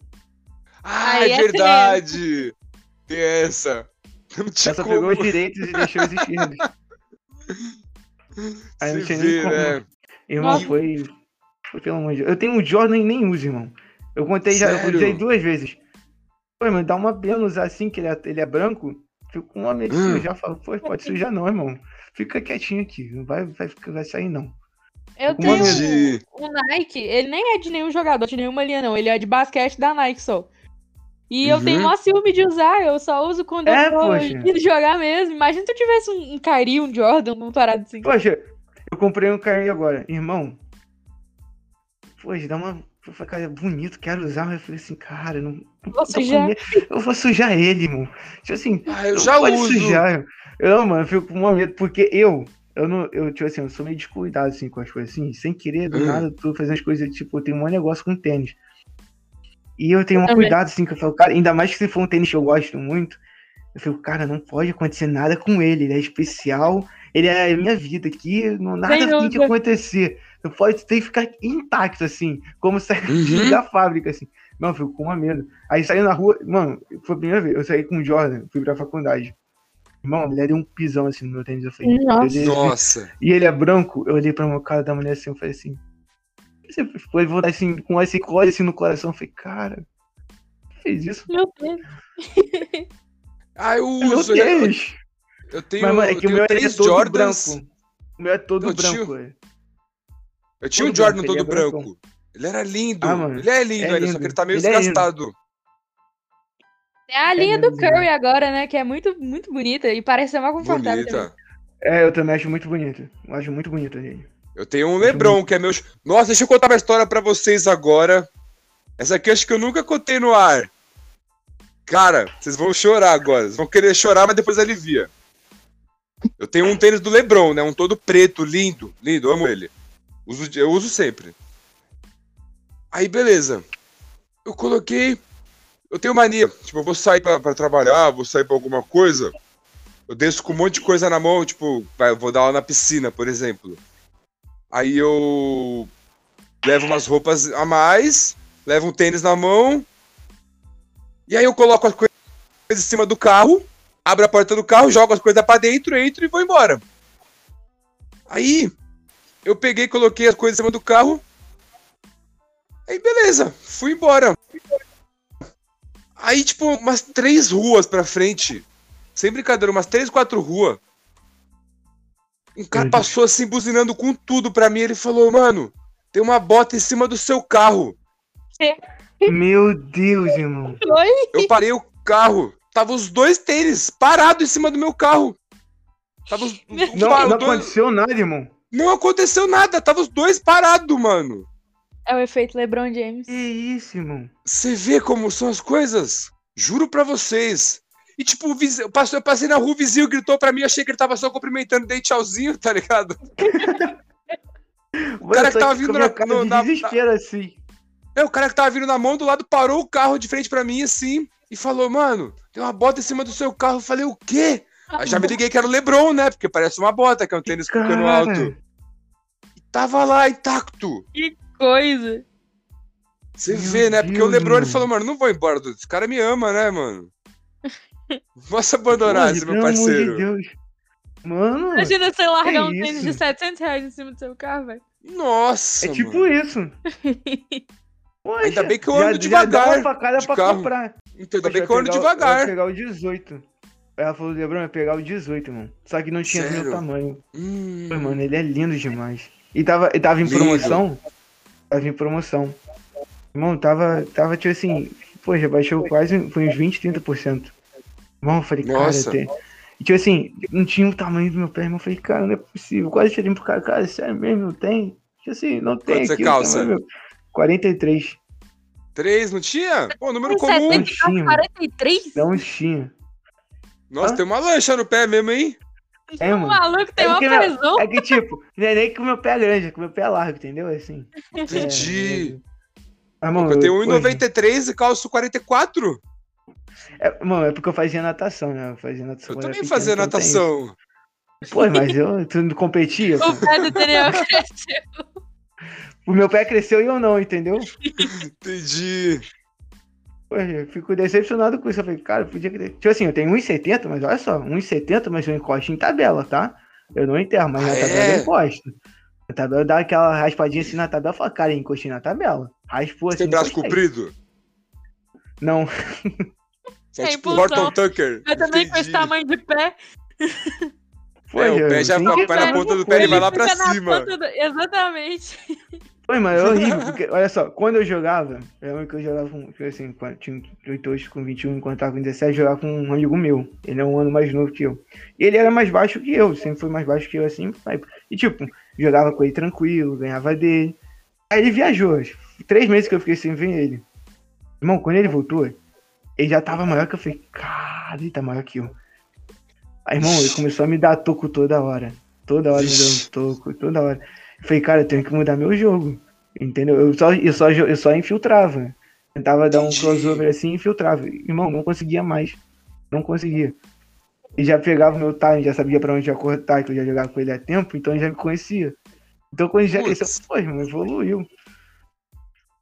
Ah,
Aí
é verdade. Tem essa. Não tinha
Ela só
como.
pegou os direitos e deixou os esquerdos. Aí não tinha
vê,
nem como.
né?
Irmão, foi. Foi pelo amor de Deus. Eu tenho um Jordan e nem uso, irmão. Eu contei já, eu
Sério?
usei duas vezes. Pô, mano, dá uma pena usar assim, que ele é, ele é branco. Fico com uma medo de
Hum.
sujar. Falo, pô, pode sujar não, irmão. Fica quietinho aqui. Não vai, vai, vai sair, não.
Eu tenho um Nike, ele nem é de nenhum jogador, de nenhuma linha, não. Ele é de basquete da Nike só. E eu
Uhum.
tenho mó ciúme de usar, eu só uso quando
É,
eu
poxa.
indo jogar mesmo. Imagina se eu tivesse um, um Kyrie, um Jordan, uma parada assim.
Poxa, eu comprei um carrinho agora. Irmão. Poxa, dá uma. eu falei, Cara, é bonito, quero usar. Mas eu falei assim, cara, não.
Vou sujar.
Eu vou sujar ele, irmão. Tipo assim,
Ah, eu já
pode
uso.
sujar. Eu, mano, eu fico com um medo, porque eu, eu não, eu, tipo assim, eu sou meio descuidado, assim, com as coisas, assim, sem querer, do
Hum.
nada, eu tô fazendo as coisas, tipo, eu tenho um negócio com tênis. E eu tenho um
também.
cuidado, assim, que eu falo, cara, ainda mais que se for um tênis que eu gosto muito, eu fico, cara, não pode acontecer nada com ele, ele é especial, ele é a minha vida aqui, não, nada
Sem
tem que acontecer. Não pode, tem que ficar intacto, assim, como saiu
Uhum.
da fábrica, assim. Não, eu fico com uma medo. Aí saiu na rua, mano, foi a primeira vez, eu saí com o Jordan, fui pra faculdade. Irmão, a mulher deu um pisão assim no meu tênis, eu falei,
Nossa.
Nossa.
E ele é branco, eu olhei pra uma cara da mulher assim, eu falei assim, você foi voltar assim, com esse código assim no coração, eu falei, cara, fez isso?
Meu Deus.
Ah, eu
É meu
uso. né? Eu, eu tenho,
Mas, mano, é
eu
que o
tenho
meu ele é
três
todo
Jordans.
branco. O meu é todo
Eu tinha-
branco, é.
Eu tinha um
Todo
Jordan
branco, ele
todo
é brancão.
branco. Ele era lindo.
Ah, mano,
ele é lindo,
é
só que ele tá meio
Ele é
desgastado.
É a linha do
mesmo,
Curry agora, né? Que é muito, muito bonita e parece ser mais confortável também.
Bonita.
É, eu também acho muito bonito. Eu acho muito bonito ele.
Eu tenho um Lebron, que é meu. Nossa, deixa eu contar uma história pra vocês agora. Essa aqui acho que eu nunca contei no ar. Cara, vocês vão chorar agora. Vocês vão querer chorar, mas depois alivia. Eu tenho um tênis do Lebron, né? Um todo preto, lindo, lindo, amo ele. Uso, eu uso sempre. Aí, beleza. Eu coloquei. Eu tenho mania. Tipo, eu vou sair pra, pra trabalhar, vou sair pra alguma coisa. Eu desço com um monte de coisa na mão, tipo, vai, eu vou dar aula na piscina, por exemplo. Aí eu levo umas roupas a mais, levo um tênis na mão. E aí eu coloco as coisas em cima do carro, abro a porta do carro, jogo as coisas pra dentro, entro e vou embora. Aí eu peguei, coloquei as coisas em cima do carro. Aí beleza, fui embora. Aí, tipo, umas três ruas pra frente. Sem brincadeira, umas três, quatro ruas. Um cara passou assim, buzinando com tudo pra mim. Ele falou, mano, tem uma bota em cima do seu carro.
Meu Deus, irmão.
Oi?
Eu parei o carro. Tava os dois tênis parados em cima do meu carro. Tava os,
Não, não
dois-
aconteceu nada, irmão.
não aconteceu nada. Tava os dois parados, mano.
É o efeito LeBron James.
Que isso, irmão?
Você vê como são as coisas? Juro pra vocês. E tipo, o vizinho, eu passei, eu passei na rua, o vizinho gritou pra mim, achei que ele tava só cumprimentando, dei tchauzinho, tá ligado?
O
cara que tava vindo na- no-
de
na-
desespero assim.
É, o cara que tava vindo na mão do lado parou o carro de frente pra mim assim e falou, mano, tem uma bota em cima do seu carro. Eu falei, o quê? Aí já me liguei que era o Lebron, né? Porque parece uma bota, que é um tênis com cano alto. E tava lá intacto.
Coisa.
Você
Meu
vê, né? Porque o
Deus,
Lebron ele
mano.
falou, mano, não vou embora, Dudu. Esse cara me ama, né, mano? Posso abandonar esse meu parceiro.
Deus. Mano,
Imagina você largar um tênis de 700 reais em cima do seu carro, velho.
Nossa,
é tipo
mano.
isso. Poxa,
Ainda bem que eu
já-
ando
já
devagar
dá uma facada
de
pra
carro.
comprar.
Então, ainda
Poxa,
bem que eu ando devagar.
Vai pegar o 18. Ela falou, Lebron, vai pegar o 18, mano. Só que não tinha do
Sério?
meu tamanho.
Hum,
Pô, mano, ele é lindo demais. E tava, e tava em
Lindo.
promoção. Tava em promoção. Irmão, tava, tava tipo assim, pô, já baixou quase, foi uns 20, 30%. Irmão, eu falei,
Nossa.
cara. E tipo assim, não tinha o tamanho do meu pé, irmão. Eu falei, cara, não é possível. Quase tirei pro cara, cara, sério mesmo, não tem? Tipo assim, não tem
Quanto você
aqui o
calça?
tamanho meu. 43.
Três, não tinha? Pô, número
Tem
comum.
70,
Tinha.
43?
Não tinha.
Nossa,
Hã?
tem uma lancha no pé mesmo, hein?
É,
O
mano.
maluco tem
É
uma
meu-
prisão.
É que, tipo, não é nem que o meu pé é grande, é que o meu pé é largo, entendeu? Assim.
Entendi.
É, mano,
eu tenho
poxa,
1,93 e calço 44.
É, mano, é porque eu fazia natação, né? Eu fazia natação.
Eu também
pequeno,
fazia
então
natação.
Pô, mas eu tu não competia.
O pé do Daniel cresceu.
O meu pé cresceu e eu não, entendeu?
Entendi.
Pô, eu fico decepcionado com isso. Eu falei, cara, eu podia crescer. Tipo assim, eu tenho 1,70, mas olha só, 1,70, mas eu encosto em tabela, tá? Eu não enterro, mas na
Ah,
tabela
é?
eu encosto. Na tabela dá aquela raspadinha assim na tabela fala, cara, eu encostei na tabela. Raspou
Você
assim.
tem braço comprido?
Não.
Você é
Tem
tipo
impulsão.
Horton Tucker.
Eu também com esse tamanho de pé.
Pô,
É, o pé já vai na ponta do pé, ele vai lá pra
Fica
cima.
do- Exatamente.
Foi, mas é horrível, porque, olha só, quando eu jogava, eu lembro que eu jogava com, tipo assim, quando tinha 18 com 21, enquanto tava com 17, eu jogava com um amigo meu. Ele é um ano mais novo que eu. E ele era mais baixo que eu, sempre foi mais baixo que eu, assim. E, tipo, jogava com ele tranquilo, ganhava dele. Aí ele viajou, três meses que eu fiquei sem ver ele. Irmão, quando ele voltou, ele já tava maior que eu. Falei, cara, ele tá maior que eu. Aí, irmão, ele começou a me dar toco toda hora. Toda hora me dando toco, toda hora. Eu falei, cara, eu tenho que mudar meu jogo. Entendeu? Eu só, eu só, eu só infiltrava. Tentava dar um crossover assim e infiltrava. Irmão, não conseguia mais. Não conseguia. E já pegava o meu time, já sabia pra onde ia cortar, que eu já jogava com ele há tempo, então ele já me conhecia. Então quando ele já cresceu, pô, irmão, evoluiu.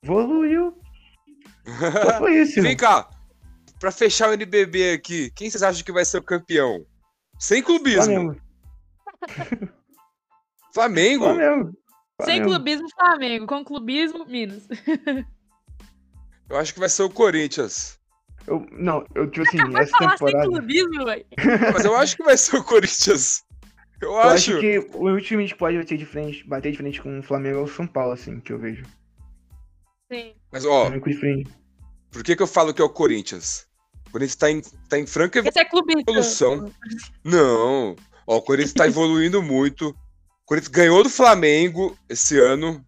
Evoluiu. Só foi isso,
Vem
irmão.
cá. Pra fechar o NBB aqui, quem vocês acham que vai ser o campeão? Sem clubismo.
Flamengo.
Flamengo?
Flamengo.
Sem clubismo, Flamengo. Com clubismo, Minas.
Eu acho que vai ser o Corinthians.
Eu, não, eu, tipo assim,
Vai
essa
falar sem
temporada.
clubismo, velho.
Mas eu acho que vai ser o Corinthians. Eu
Eu
acho.
acho que o último time que pode bater de frente, bater de frente com o Flamengo é o São Paulo, assim, que eu vejo.
Sim.
Mas, ó,
Flamengo de frente.
Por que, que eu falo que é o Corinthians? O Corinthians tá em, tá em franca
Esse é clubista.
evolução. Não. Ó, o Corinthians tá evoluindo muito. O Corinthians ganhou do Flamengo esse ano.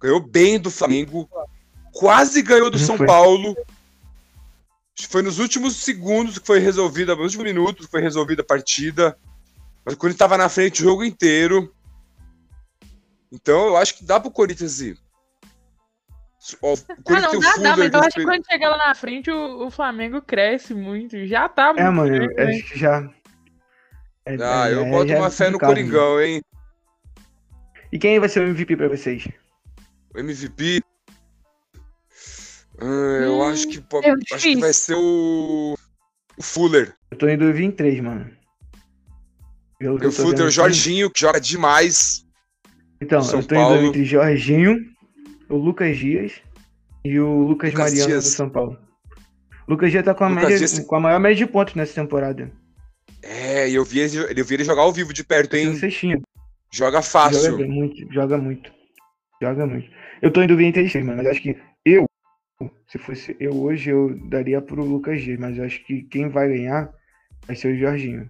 Ganhou bem do Flamengo. Quase ganhou do São. Paulo. Acho que Foi nos últimos segundos que foi resolvida, nos últimos minutos que foi resolvida a partida. Mas o Corinthians tava na frente o jogo inteiro. Então eu acho que dá pro Corinthians ir. Ó, o
Ah, não
o
dá, dá, mas eu acho que quando chegar lá na frente, o, o Flamengo cresce muito. Já tá muito.
É, mano, eu
né?
acho que já. É-
Ah,
é-
eu
é-
boto
é
uma fé no? Coringão, hein?
E quem vai ser o MVP pra vocês?
O MVP. Ah, eu
Hum,
acho que po-
é
acho que vai ser o, o Fuller.
Eu tô em dúvida em três, mano. Pelo que
O
eu tô
Fuller, o. Jorginho, que joga demais.
Então,
São
eu tô em
Paulo.
dúvida entre Jorginho, o Lucas Dias e o Lucas,
Lucas
Mariano
Dias.
do São Paulo. O Lucas Dias tá com a,
Lucas
média,
Dias-
com a maior média de pontos nessa temporada.
É, eu vi, ele, eu vi ele jogar ao vivo de perto, hein? Joga
Joga
fácil.
bem, muito, joga muito. Joga muito. Eu tô em dúvida entre eles, mas acho que eu, se fosse eu hoje, eu daria pro Lucas Dias, mas eu acho que quem vai ganhar vai ser o Jorginho.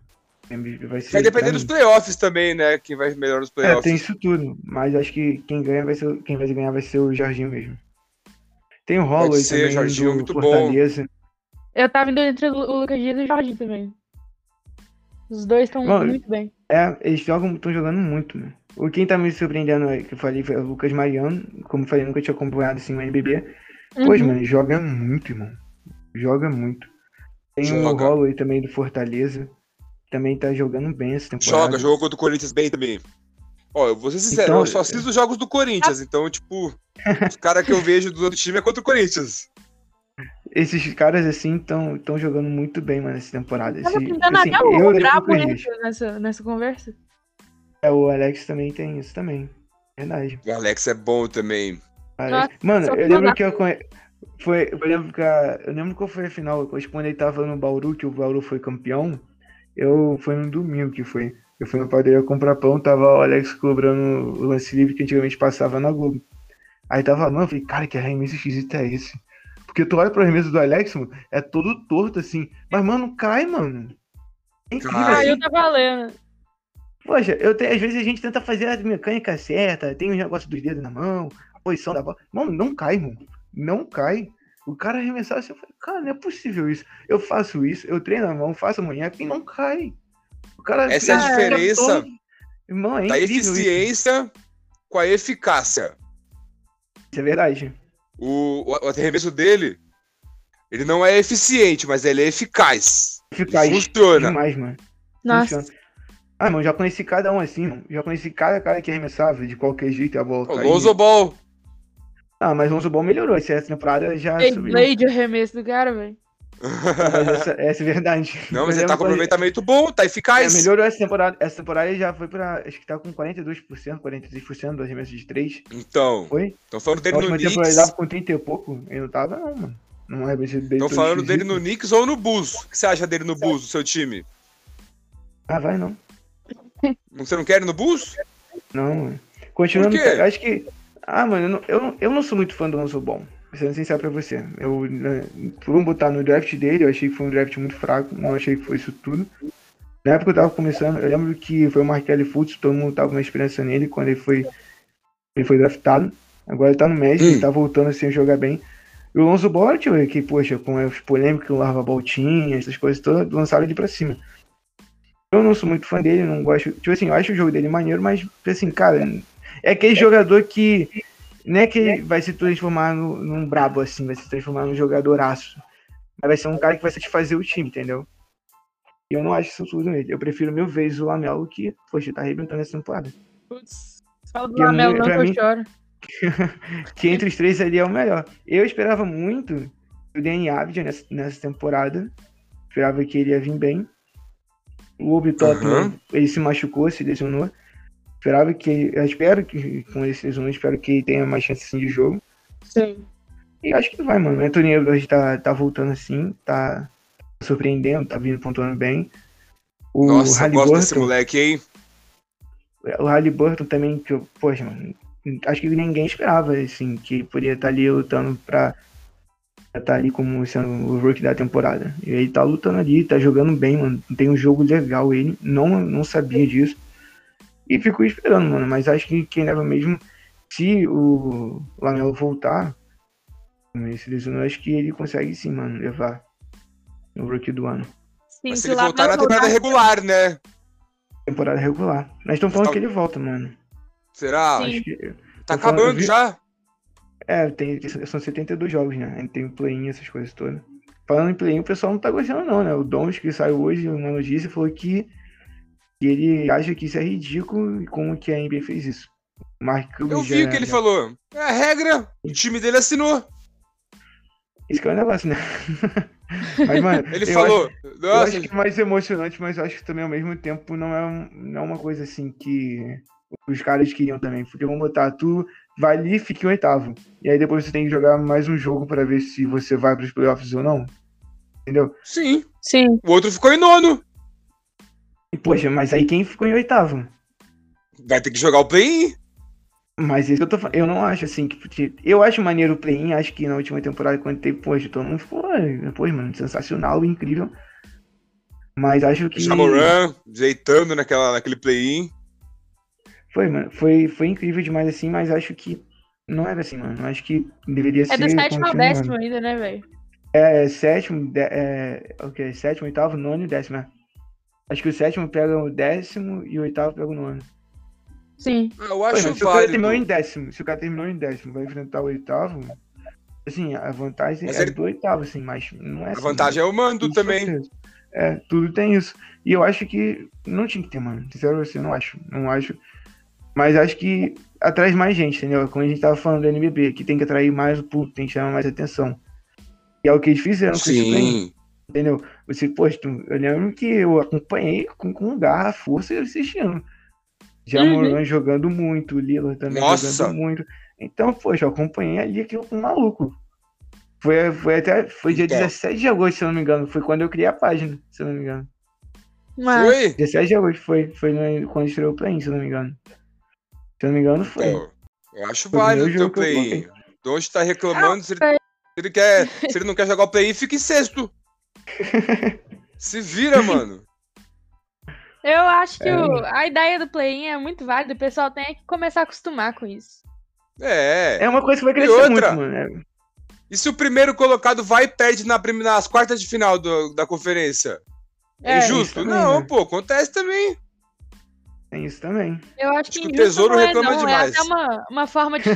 Vai, ser,
Vai depender dos playoffs também, né? Quem vai melhor nos
É,
playoffs.
tem isso tudo, mas acho que quem ganha vai ser, quem vai ganhar vai ser o Jorginho mesmo. Tem o Holloway
ser,
também
Jorginho,
do
muito bom.
Fortaleza.
Eu tava indo entre o Lucas Dias e o Jorginho também. Os dois estão
Mano,
muito bem.
É, eles jogam, estão jogando muito, mano. O quem tá me surpreendendo, é, que eu falei, foi o Lucas Mariano. Como eu falei, nunca tinha acompanhado assim o NBB. Pois,
Uhum.
mano, ele joga muito, irmão. Joga muito. Tem o
Joga.
Holloway também do Fortaleza. Também tá jogando bem essa temporada.
Joga, jogou contra o Corinthians bem também. Ó, eu vou ser sincero,
Então,
eu só assisto os jogos do Corinthians, então, tipo, os caras que eu vejo do outro time é contra o Corinthians.
Esses caras, assim, estão tão jogando muito bem, mano, essa temporada. Esse,
pintando
assim,
até o
eu conheço.
entra nessa, nessa conversa.
É, o Alex também tem isso também. Verdade.
O Alex é bom também.
Alex-
Nossa,
Mano, eu lembro que eu conhe... foi, eu lembro que a... eu lembro qual foi a final, quando ele tava no Bauru, que o Bauru foi campeão, eu foi no domingo que foi. Eu fui na padaria comprar pão, tava o Alex cobrando o lance livre que antigamente passava na Globo. Aí tava, mano, eu falei, cara, que arremesso esquisito é esse? Porque tu olha pro arremesso do Alex, mano, é todo torto assim. Mas, mano, cai, mano. É incrível.
Ah,
assim.
eu tá valendo.
Poxa, eu te- às vezes a gente tenta fazer a mecânica certa, tem os negócios dos dedos na mão, a posição da bola. Mano, não cai, mano. Não cai. O cara arremessar assim, eu falei, cara, não é possível isso. Eu faço isso, eu treino a mão, faço amanhã e não cai. O cara
Essa é a diferença
todo- Irmão, é
Da
incrível isso.
eficiência com a eficácia.
Isso é verdade.
O, o, o arremesso dele, ele não é eficiente, mas ele é eficaz.
Eficaz.
Funciona.
Demais, mano.
Nossa.
Funciona. Ah, mano, já conheci cada um assim, mano. Já conheci cada cara que arremessava de qualquer jeito e a bola
O. Lonzo Ball.
Ah, mas o Ball melhorou. Essa temporada já subiu.
Gameplay de arremesso do cara, velho.
Mas essa, essa é verdade.
Não, mas ele tá
lembro
com aproveitamento bom, tá
É,
eficaz.
melhorou essa temporada. Essa temporada ele já foi pra. Acho que tá com 42%, 43% do arremesso de 3.
Então,
Foi?
estão falando dele no
temporada ele
Knicks.
tava com 30 e pouco. Ele não tava, não, mano. Não arremesso dele.
Estão falando dele no Knicks ou no Bulls. O que você acha dele no Bulls, do seu time?
Ah, vai não.
Você não quer ir no Bulls?
Não, mano. Continuando,
Por quê?
acho que. Ah, mano, eu não, eu, não, eu não sou muito fã do Lonzo Ball. Sendo sincero pra você. Eu, né, botar no draft dele, eu achei que foi um draft muito fraco. Não achei que foi isso tudo. Na época eu tava começando, eu lembro que foi o Markelly Fultz, todo mundo tava com uma esperança nele quando ele foi, ele foi draftado. Agora ele tá no Magic,
Hum.
ele tá voltando assim a jogar bem. E o Lonzo Ball, tipo, que, poxa, com as polêmicas, o Larva Boltinha, essas coisas todas, lançaram ele pra cima. Eu não sou muito fã dele, não gosto. Tipo assim, eu acho o jogo dele maneiro, mas, assim, cara, é aquele jogador que. Não é que ele vai se transformar no, num brabo, assim, vai se transformar num jogadoraço. Mas vai ser um cara que vai satisfazer o time, entendeu? E eu não acho isso tudo nele. Eu prefiro mil vezes o Lamelo que, poxa, tá arrebentando essa temporada.
Putz. Fala do Lamelo,
não-
não, que eu
mim-
choro.
que entre os três ali é o melhor. Eu esperava muito o Danny Avdia nessa, nessa temporada. Esperava que ele ia vir bem. O Obitop,
Aham.
ele se machucou, se lesionou. Esperava que. Eu espero que com esse lesionou, espero que tenha mais chance assim, de jogo.
Sim.
E acho que vai, mano. O Anthony Edwards tá, tá voltando assim, tá surpreendendo, tá vindo pontuando bem. O
Nossa, eu gosto desse
Halliburton,
moleque, hein?
o Halliburton também, que eu, poxa, mano, acho que ninguém esperava, assim, que poderia estar ali lutando pra estar ali como sendo o rookie da temporada. E ele tá lutando ali, tá jogando bem, mano. Tem um jogo legal ele, não, não sabia disso. E ficou esperando, mano, mas acho que quem leva mesmo, se o Lamelo voltar, esse lesionou, acho que ele consegue sim, mano, levar o rookie do ano.
Sim,
Mas se ele
o
voltar na temporada regular, né?
Temporada regular. Mas estão falando
Tá-
que ele volta, mano.
Será?
Sim.
Acho que,
Tá
falando-
acabando
eu vi-
já.
É, tem, são 72 jogos, né? Tem play-in, essas coisas todas. Falando em play-in, o pessoal não tá gostando, não, né? O Dons, que saiu hoje, uma notícia, falou que, que ele acha que isso é ridículo e como que a NBA fez isso. Mark Cuban
Eu vi o que ele
já-
falou. É a regra. O time dele assinou.
Isso que é o negócio, né? Mas, mano,
Ele
eu
falou.
Acho, eu
Nossa,
acho que é mais emocionante, mas eu acho que também ao mesmo tempo não é, um- não é uma coisa assim que os caras queriam também. Porque vamos botar, tu vai ali e fica em oitavo. E aí depois você tem que jogar mais um jogo pra ver se você vai pros playoffs ou não. Entendeu?
sim.
Sim.
O outro ficou em nono.
E, poxa, mas aí quem ficou em oitavo?
Vai ter que jogar o play-in.
Mas isso que eu tô falando. Eu não acho assim que. Eu acho maneiro o play-in, acho que na última temporada, quando teve, poxa, todo mundo ficou. Pô, mano, sensacional, incrível. Mas acho que.
Jamoran, jeitando naquela, naquele play-in.
Foi, mano. Foi, foi incrível demais assim, mas acho que. Não era assim, mano. Acho que deveria ser.
É do sétimo ao décimo ainda, né, velho?
É, sétimo, de, é, ok, sétimo, oitavo, nono e décimo, né? Acho que o sétimo pega o décimo e o oitavo pega o nono.
Sim.
Ah, Eu
Pô,
acho
mas se o cara terminou em
válido.
décimo, se o cara terminou em décimo, vai enfrentar o oitavo, assim, a vantagem
Mas
é
ele-
do oitavo, assim, mas não é
A
assim.
vantagem é o mando também.
certeza. É, tudo tem isso. E eu acho que não tinha que ter, mano. Sincero, assim, eu não acho. Não acho. Mas acho que atrai mais gente, entendeu? Como a gente tava falando do NBB, que tem que atrair mais o público, tem que chamar mais atenção. E é o que eles fizeram com esse play
Sim.
Entendeu? Você, poxa, eu lembro que eu acompanhei com, com garra, força assistindo. Já
Uhum.
Moran jogando muito, o Lillard também
Nossa.
jogando muito. Então, poxa, eu acompanhei ali aquilo com maluco. Foi, foi até, foi dia
Então.
17 de agosto, se eu não me engano. Foi quando eu criei a página, se eu não me engano.
Mas,
Foi?
17 de agosto foi, foi no- quando estreou o play se eu não me engano. Se eu não me engano, foi.
Então, eu acho
Foi o
válido o teu. De onde tá reclamando, se ele, se ele quer, se ele não quer jogar o play-in, fica em sexto. Se vira, mano.
eu acho que
É.
o- a ideia do play-in é muito válida. O pessoal tem que começar a acostumar com isso.
É.
É uma coisa que vai
E
crescer
outra?
muito, mano. É,
E se o primeiro colocado vai e perde na prim- nas quartas de final do- da conferência? É,
É,
injusto?
também,
não,
né?
pô, acontece também.
tem isso também.
Eu acho
Acho
que
que o Tesouro
não é,
reclama
não.
demais.
É até uma, uma forma de,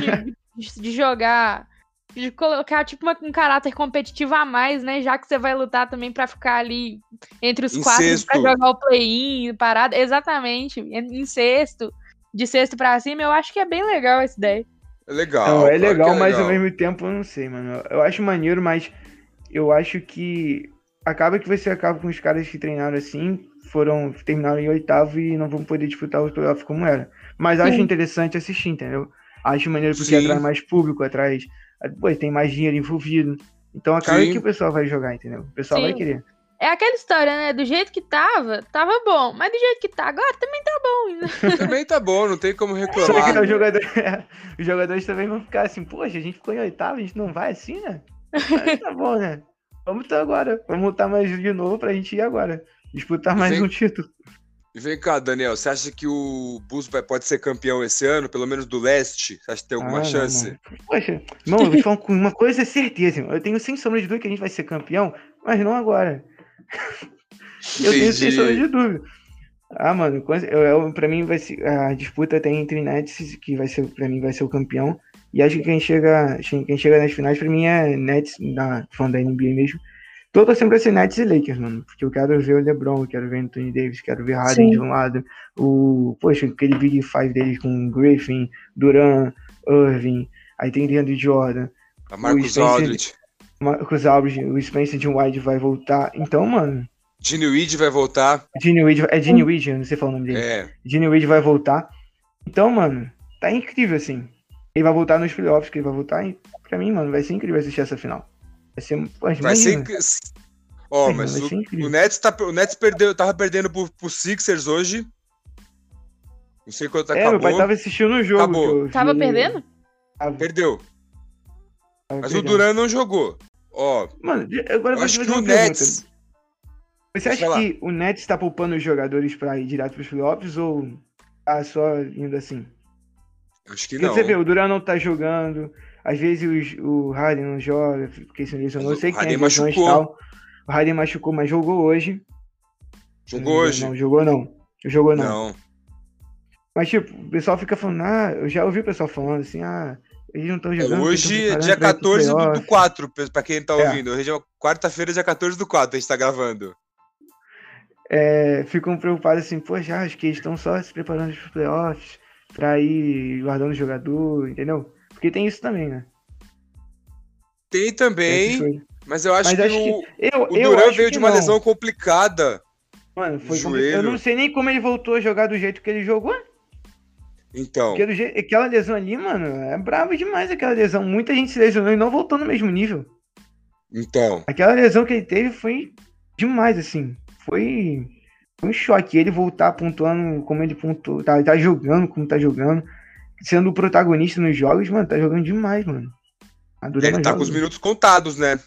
de, de jogar, de colocar tipo uma- um caráter competitivo a mais, né? Já que você vai lutar também pra ficar ali entre os
Em
quatro
sexto.
pra jogar o play-in, parada. Exatamente, em sexto, de sexto pra cima, eu acho que é bem legal essa ideia.
É legal.
Não, é
claro que
legal, mas
legal.
ao mesmo tempo eu não sei, mano. Eu acho maneiro, mas eu acho que acaba que você acaba com os caras que treinaram assim, foram terminaram em oitavo e não vão poder disputar os playoffs como era. Mas acho
Sim.
interessante assistir, entendeu? Acho maneiro porque
Sim.
atrai mais público, pô, tem mais dinheiro envolvido. Então acaba
Sim.
que o pessoal vai jogar, entendeu? O pessoal
Sim.
vai querer.
É aquela história, né? Do jeito que tava, tava bom. Mas do jeito que tá agora, também tá bom.
Também tá bom, não tem como
Só que
reclamar.
os jogadores, os jogadores também vão ficar assim, poxa, a gente ficou em oitavo, a gente não vai assim, né? Mas tá bom, né? Vamos lutar agora. Vamos lutar mais de novo pra gente ir agora. Disputar mais
Vem-
um título.
E vem cá, Daniel, você acha que o vai- pode ser campeão esse ano, pelo menos do leste? Você acha que tem alguma
Ah, não,
chance?
mano. Poxa, irmão, eu vou te falar com uma coisa é certeza, irmão. Eu tenho sem sombra de dúvida que a gente vai ser campeão, mas não agora. Eu tenho sem sombra de dúvida. Ah, mano, eu, eu, pra mim vai ser. A disputa tem entre Nets, que vai ser, pra mim vai ser o campeão. E acho que quem chega, quem chega nas finais, pra mim, é Nets, da, fã da NBA mesmo. Tô torcendo pra ser Nets e Lakers, mano. Porque eu quero ver o LeBron, eu quero ver Anthony Davis, quero ver Harden
Sim.
de um lado. O, poxa, aquele Big Five deles com Griffin, Duran, Irving. Aí tem Leandro Jordan,
A Marcus
Spencer-
Aldridge.
Marcos Alves, o Spencer de White vai voltar. Então, mano,
Gene Weed vai voltar.
Gene Weed, é Gene Weed, eu não sei falar o nome dele.
É.
Gene Weed vai voltar. Então, mano, tá incrível, assim. Ele vai voltar nos playoffs, que ele vai voltar. E pra mim, mano, vai ser incrível assistir essa final. Vai ser. Pô,
Vai ser. Ó,
Vai
mas o, o Nets, tá, o Nets perdeu, tava perdendo pro, pro Sixers hoje. Não sei quanto
É, meu
acabou.
pai tava assistindo o jogo.
Acabou.
Tava perdendo?
Perdeu.
tava
Mas o
perdendo.
Duran não jogou. Ó,
Mano, agora eu
acho que o
pergunta.
Nets.
Você acha que o Nets tá poupando os jogadores pra ir direto pros playoffs ou tá só indo assim?
Acho que
Porque
não.
você vê, o Duran não tá jogando, às vezes os- o Harden não joga, porque se lesionou, eu
o
sei que tem lesões e tal. O Harden machucou, mas jogou hoje.
Jogou
Não,
hoje?
Não, jogou não. Jogou não.
Não.
Mas, tipo, o pessoal fica falando, ah, eu já ouvi o pessoal falando assim, ah, eles não estão
É,
jogando.
hoje é
preparando
dia
pra ir pro
14 do, do
playoff.
4, pra quem tá
É.
ouvindo. Hoje é quarta-feira, dia 14 do 4, a gente tá gravando.
É, ficam preocupados assim, poxa, acho que eles estão só se preparando para os playoffs, pra ir guardando o jogador, entendeu? Porque tem isso também, né?
Tem também, mas eu acho
Mas
que
acho
o,
Eu,
o
eu
Duran veio
que
de uma
não.
lesão complicada.
Mano, foi compli- Eu
joelho.
não sei nem como ele voltou a jogar do jeito que ele jogou.
Então,
Porque jeito, aquela lesão ali, mano, é brava demais aquela lesão. Muita gente se lesionou e não voltou no mesmo nível.
então.
Aquela lesão que ele teve foi demais, assim. Foi, foi um choque. Ele voltar pontuando como ele pontuou, tá, tá jogando como tá jogando, sendo o protagonista nos jogos, mano, tá jogando demais, mano. Duran
Ele tá
joga
com os minutos contados, né?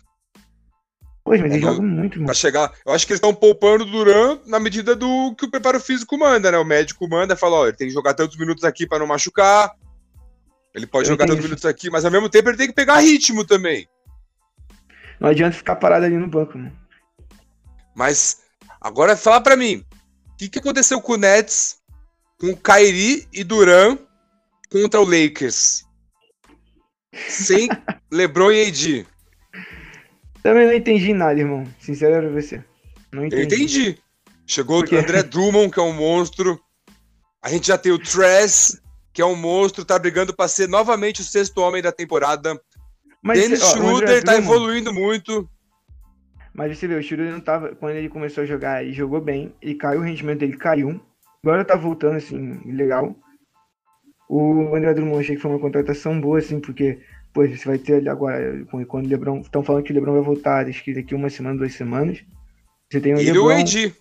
Pois, mas ele
Não-
joga muito, mano.
Pra chegar. Eu acho que eles estão poupando o Duran na medida do que o preparo físico manda, né? O médico manda e fala: ó, ele tem que jogar tantos minutos aqui pra não machucar. Ele pode
Eu
jogar tantos minutos aqui, mas ao mesmo tempo ele tem que pegar ritmo também.
Não adianta ficar parado ali no banco, mano.
Mas agora fala pra mim: o que, que aconteceu com o Nets, com o Kyrie e Duran contra o Lakers? Sem LeBron e AD.
Também não entendi nada, irmão. Sincero pra você. Não
Eu
entendi.
entendi. Chegou o André Drummond, que é um monstro. A gente já tem o Tress, que é um monstro, tá brigando pra ser novamente o sexto homem da temporada.
Mas
Dennis
ó, o André
Schroeder tá
Drummond-
evoluindo muito.
Mas você vê, o Schroeder não tava. Quando ele começou a jogar, ele jogou bem. Ele caiu, o rendimento dele caiu. Agora tá voltando, assim, legal. O André Drummond achei que foi uma contratação boa, assim, porque, pô, você vai ter ali agora, quando- quando o Lebron. Estão falando que o Lebron vai voltar, acho que daqui uma semana, duas semanas. Você tem o
Ele e
Lebron.
o AD.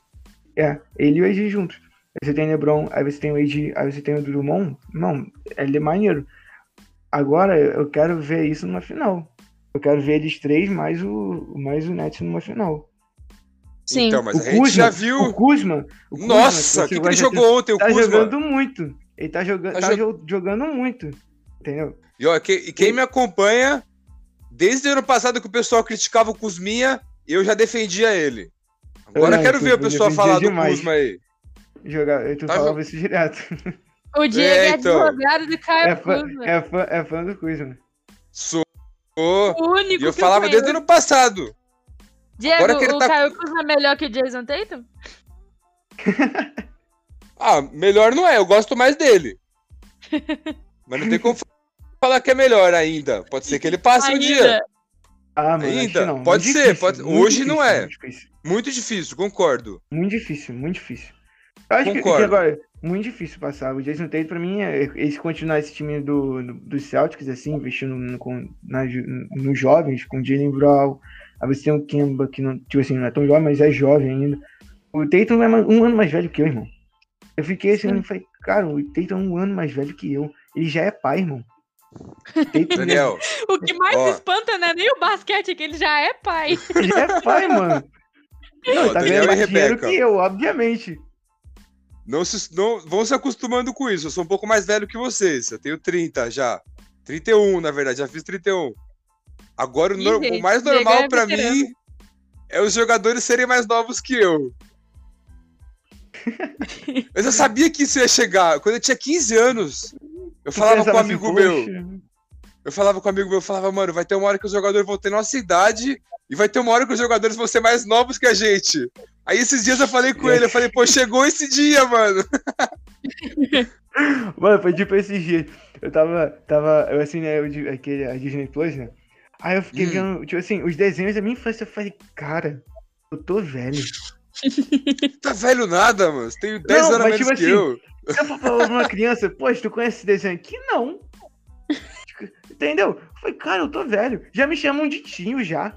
É, ele e o AD juntos. Aí você tem o LeBron, aí você tem o AD, aí você tem o Drummond. Não, ele é maneiro. Agora eu quero ver isso numa final. Eu quero ver eles três mais o, mais o Nets numa final.
Sim.
Então, mas
o
a gente
Kuzma,
já
O
viu.
Kuzma. o Kuzma,
Nossa, o que, que ele jogou ontem, o
Tá
Kuzma?
jogando muito. Ele tá, joga
Tá
tá
jo-
jo- jogando muito. Entendeu?
E, ó, que- e quem me acompanha, desde o ano passado que o pessoal criticava o Kuzminha, eu já defendia ele. Agora eu quero ver o pessoal falar do
demais.
Kuzma aí.
Jogar, tu
Tá
falava isso direto.
O Diego é,
então.
advogado do Caio
É fã,
Kuzma.
é, fã, é fã do Kuzma.
Sou.
O único
E eu
que
falava
conheço.
desde o ano passado.
Diego,
agora que ele
o
tá-
Caio Kuzma é melhor que o Jason Tatum?
Ah, melhor não é, eu gosto mais dele. Mas não tem como falar que é melhor ainda. Pode ser que ele passe um dia.
Ainda.
Ah, mano,
Ainda?
não.
Pode
Muito
ser,
difícil,
pode- hoje não
difícil,
é.
muito difícil.
Muito difícil, concordo.
Muito difícil, muito difícil. Eu acho que, que
Concordo.
agora, muito difícil passar. O Jason Tatum, pra mim, é, eles continuar esse time do, do, dos Celtics, assim, investindo no, com- na nos jovens, com o Jalen Brown. Aí você tem o Kemba, que não, tipo assim, não é tão jovem, mas é jovem ainda. O Tatum é um ano mais velho que eu, irmão. Eu fiquei assim, eu falei, cara, o Tatum é um ano mais velho que eu. Ele já é pai, irmão.
Daniel,
O que mais
Ó.
espanta não é nem o basquete, é que ele já é pai.
Ele já é pai, mano. Não,
Ó,
tá
Daniel
ganhando
e
mais dinheiro que eu, obviamente.
não se, não, vão se acostumando com isso. Eu sou um pouco mais velho que vocês. Eu tenho 30 já. 31, na verdade, já fiz 31. Agora, o,
Ih,
nor-
gente,
o mais normal pra
veterano.
mim é os jogadores serem mais novos que eu. Mas eu sabia que isso ia chegar. Quando eu tinha 15 anos, eu falava com um
pensava assim,
amigo meu.
"Poxa,
Eu falava com um amigo meu, eu falava, mano, vai ter uma hora que os jogadores vão ter nossa idade e vai ter uma hora que os jogadores vão ser mais novos que a gente. Aí esses dias eu falei com ele, eu falei, pô, chegou esse dia, mano.
Mano, foi tipo esses dias. Eu tava, tava, eu assinei o di- aquele, a Disney Plus, né? Aí eu fiquei
Hum.
vendo, tipo assim, os desenhos da minha infância. Eu falei, cara, eu tô velho.
Tá velho nada, mano. Você tem 10
Não,
anos
mas
menos
tipo
que
assim,
eu.
Se eu for falar pra uma criança, poxa, tu conhece esse desenho aqui? Não. Entendeu? Eu falei, cara, eu tô velho. Já me chamam de tio já.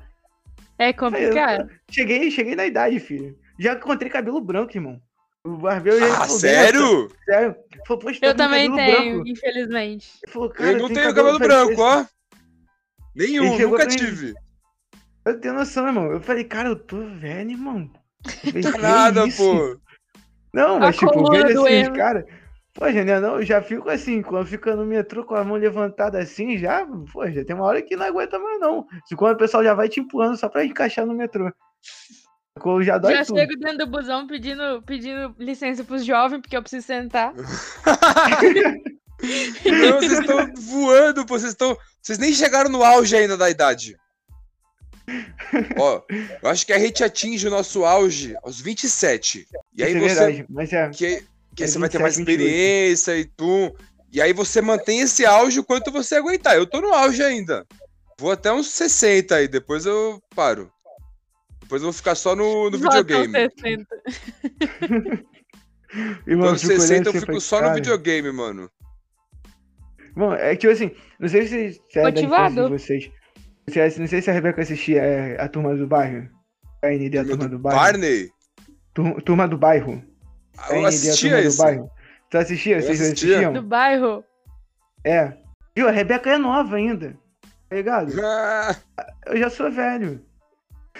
É
Eu falei,
complicado.
Cheguei, cheguei na idade, filho. Já encontrei cabelo branco, irmão. O barbeiro já
Ah,
falou,
sério?
Sério. Falou, poxa,
Eu também
cabelo
tenho,
branco.
infelizmente.
Falou, cara,
Eu não tenho cabelo
falei,
branco, ó. Nenhum, nunca tive.
Eu tenho noção, irmão. Eu falei, cara, eu tô velho, irmão. Falei,
Tá
"Que
nada,
isso?"
pô.
Não,
A
mas tipo,
coluna
vejo assim, caras. Pô, Janel, não, eu já fico assim, quando fica no metrô com a mão levantada assim, já, pô, já tem uma hora que não aguenta mais, não. Se quando o pessoal já vai te empurrando só pra encaixar no metrô. Já dói
Já
tudo.
chego dentro do busão pedindo, pedindo licença pros jovens, porque eu preciso sentar.
Não, vocês estão voando, pô. Vocês estão. Vocês nem chegaram no auge ainda da idade. Ó, eu acho que a gente atinge o nosso auge aos 27. E aí
Isso é
você.
verdade, mas é.
que, que
É
aí você vai ter mais
27, 28.
experiência e tu. E aí você mantém esse auge o quanto você aguentar. Eu tô no auge ainda. Vou até uns 60 aí, depois eu paro. Depois eu vou ficar só no, no videogame.
60.
Irmão,
Tô nos
fico olhando
60 eu
assim,
fico só no videogame, mano.
Bom, é que tipo assim, não sei se, é
Motivado.
de vocês. É- não sei se a Rebeca assistia é, a turma do bairro. A ND, a turma do bairro.
Barney?
Tur- Turma do bairro. A
Eu
ND, a
assistia
do bairro. Tu assistia?
Eu
Vocês
assistia.
assistiam?
Do bairro.
É. Viu? A Rebeca é nova ainda. Tá ligado?
Ah,
Eu já sou velho.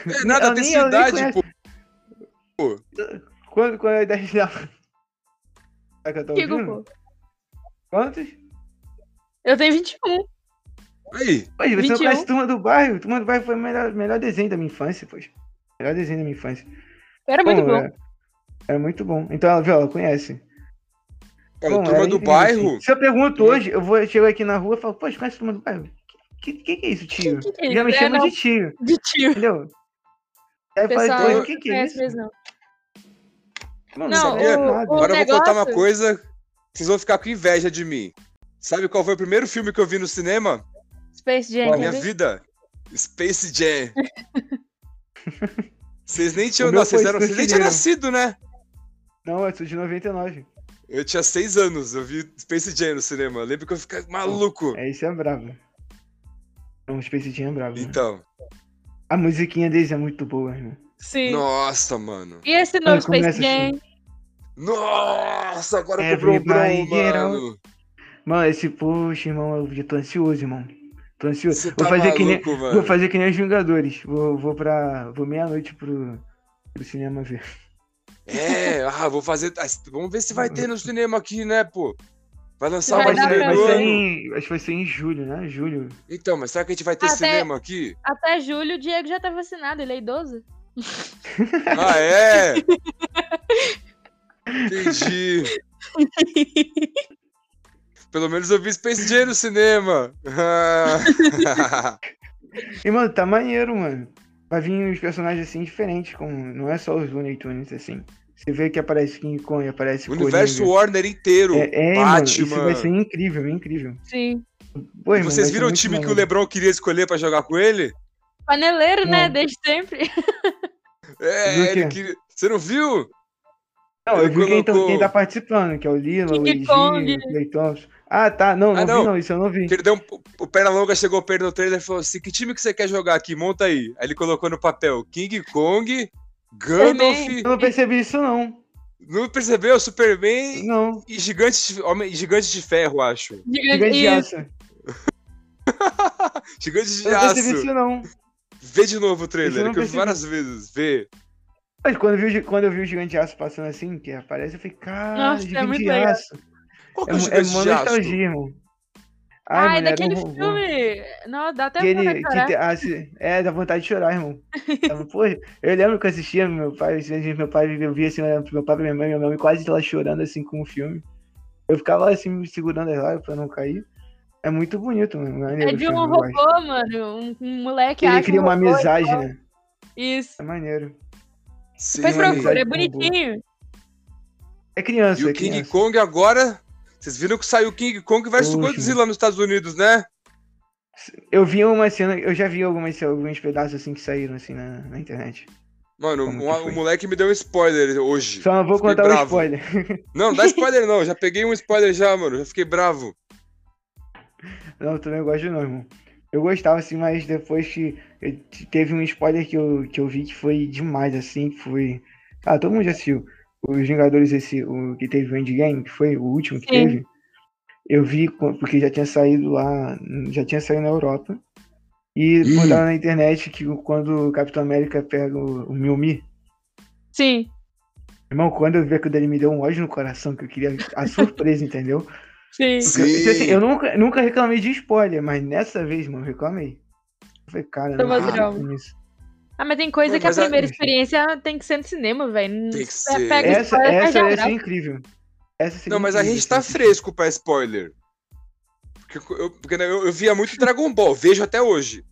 é nada, tem
nem-
sua idade,
conhece.
pô.
Quando, quando a idade dela. Será que eu tô? Quantos?
Eu tenho 21.
Aí,
Pois, você não
21.
conhece Turma do Bairro? Turma do Bairro foi o melhor, melhor desenho da minha infância, pois. Melhor desenho da minha infância.
Era muito bom.
É, era muito bom. Então ela, viu, ela conhece.
ó,
Bom,
a turma
era
do bairro.
Se eu pergunto hoje, eu vou chegar aqui na rua e falo, poxa, conhece a Turma do Bairro? Que, que, que é isso, tio?
Que que é
Já me
isso? É,
chama
não,
de tio,
de tio.
entendeu? Aí eu falei,
Pessoal,
poxa,
não
o que, que é isso?
mesmo, não. Não,
sabia
o-
nada.
o-
Agora eu vou contar uma
negócio-
coisa. Vocês vão ficar com inveja de mim. Sabe qual foi o primeiro filme que eu vi no cinema?
Space Jam. Quer
minha vida? Space Jam. Vocês nem tinham. Não, vocês, eram, vocês nem tinham nascido, né?
Não, eu sou de 99.
Eu tinha seis anos, eu vi Space Jam no cinema. Eu lembro que eu fiquei maluco.
É, isso é brabo. Não, o Space Jam é brabo. né?
Então,
A musiquinha deles é muito boa, irmão.
Sim.
nossa, mano.
E esse novo Space
começa
Jam?
assim.
Nossa, agora comprou o
Everybody get
mano.
Mano, esse puxa, irmão, eu já tô ansioso, irmão. Tô ansioso.
Você
vou
tá
fazer que nem.
maluco, mano.
Vou fazer que nem os Vingadores. Vou, vou pra. Vou meia-noite pro, pro cinema ver.
É, ah, vou fazer. ah, Vamos ver se vai ter no cinema aqui, né, pô? Vai lançar
Vai
ano.
em, acho que vai ser em julho, né? Julho.
Então, mas será que a gente vai ter
Até-
cinema aqui?
Até julho o Diego já tá vacinado, ele é idoso.
Ah, é? Entendi. Pelo menos eu vi Space Jam no cinema. Ah.
E, mano, tá maneiro, mano. Vai vir os personagens assim diferentes, como não é só os Looney Tunes, assim. Você vê que aparece King Kong, aparece
o universo
Coringa.
Warner inteiro.
É, é mano, isso
Batman.
vai ser incrível, incrível.
Sim.
Pô, irmão,
vocês viram o time que o
maneiro.
LeBron queria escolher pra jogar com ele?
Paneleiro, né?
Não.
Desde sempre.
É,
o
ele queria. Você não viu?
Não, eu vi quem, tá-
colocou-
quem tá participando, que é o Lila, o
King
Egi,
Kong.
o Clay Thompson. Ah, tá. Não, não,
Ah,
vi
não.
não, isso eu não vi.
Que ele deu um, o Pernalonga chegou perto no trailer e falou assim: que time que você quer jogar aqui? Monta aí. Aí ele colocou no papel King Kong, Gandalf.
Eu não percebi isso, não.
Não percebeu? Superman
Não.
e Gigante de, Homem, Gigante de Ferro, acho.
Gigante de aço.
Gigante de
Eu não percebi
aço.
isso, não.
Vê de novo o trailer,
não
que eu vi várias vezes. Vê.
Mas quando eu vi, quando eu vi o Gigante de Aço passando assim, que aparece, eu falei, cara,
Nossa, é
Gigante
muito
de
legal.
Aço.
Qual que
É,
é o
é.
Ai,
era
daquele
um robô.
filme. Não, dá até
Que
vontade
ele,
de
que
chorar.
te- ah, é, dá vontade de chorar, irmão. Pô, eu lembro que eu assistia, meu pai, vezes meu pai, eu via assim, olhando pro meu pai e minha mãe, minha mãe quase lá chorando assim com o filme. Eu ficava assim, me segurando as lágrimas pra não cair. É muito bonito, mano.
É
o
de
filme,
um
gosto.
robô, mano. Um, um moleque
Ele
acha
cria
um
uma
robô
amizade, né?
Isso.
É maneiro.
Sim.
Depois procura, é bonitinho.
É criança,
E o
é
King. Kong agora. Vocês viram que saiu King Kong versus
Poxa.
Godzilla nos Estados Unidos, né?
Eu vi uma cena, eu já vi algumas, alguns pedaços assim que saíram assim na, na internet.
Mano, o, moleque me deu um spoiler hoje.
Só não vou
Fiquei
contar o
bravo.
spoiler.
Não, não dá spoiler não. Já peguei um spoiler já, mano. Já fiquei bravo.
Não, eu também gosto não, irmão. Eu gostava assim, mas depois que teve um spoiler que eu, que eu vi que foi demais, assim, que foi. Ah, todo mundo já assistiu. Os Vingadores, esse, o que teve o Endgame, que foi o último que
Sim.
teve. Eu vi porque já tinha saído lá, já tinha saído na Europa. E botaram na internet que quando o Capitão América pega o, o Mjolnir,
Sim.
irmão, quando eu vi aquilo dele me deu um ódio no coração, que eu queria a surpresa, entendeu?
Sim.
Porque, tipo assim,
Sim.
eu nunca, nunca reclamei de spoiler, mas nessa vez, mano, eu reclamei. Eu falei, cara, não
drama.
acredito nisso.
Ah, mas tem coisa
Mas
que a
a-
primeira experiência tem que ser no cinema, velho.
Tem que ser.
Pega
Essa,
spoiler,
essa
a
ser
graça.
incrível. Essa seria
Não, mas a gente tá
assim.
fresco pra spoiler. Porque eu, porque eu, eu via muito Dragon Ball, vejo até hoje.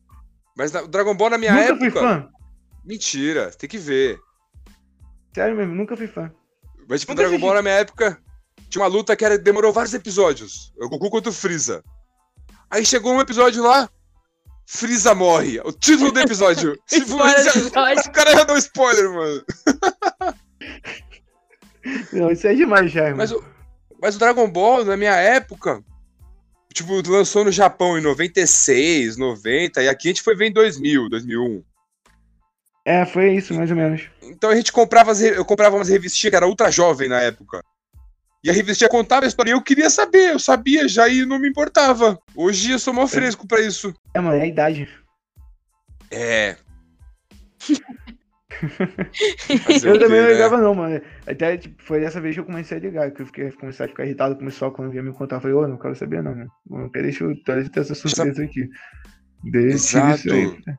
Mas na- o Dragon Ball na minha
Nunca
época.
fui fã.
Mentira, tem que ver.
Sério mesmo, nunca fui fã.
Mas tipo,
Nunca
Dragon Ball na minha época tinha uma luta que era, demorou vários episódios. O Goku contra o Freeza. Aí chegou um episódio lá, Freeza morre. O título do episódio.
Spoiler do episódio.
o cara já deu spoiler, mano.
Não, isso é demais já, irmão.
Mas o, mas o Dragon Ball, na minha época, tipo, lançou no Japão em 96, 90, e aqui a gente foi ver em 2000, 2001.
É, foi isso, mais ou menos.
Então a gente comprava, as re- eu comprava umas revistinhas que era ultra jovem na época. E a revistinha contava a história e eu queria saber, eu sabia já e não me importava. Hoje eu sou mó fresco pra isso.
É, mano, é a idade.
É. Fazer
Eu também não
né?
ligava, não, mano. Até tipo, foi dessa vez que eu comecei a ligar, que eu fiquei, comecei a ficar irritado com o pessoal quando vinha me contar. Eu falei, ô, não quero saber, não, mano. Não quero deixar eu deixa eu ter essa surpresa aqui. Deixa
Exato.
isso aí.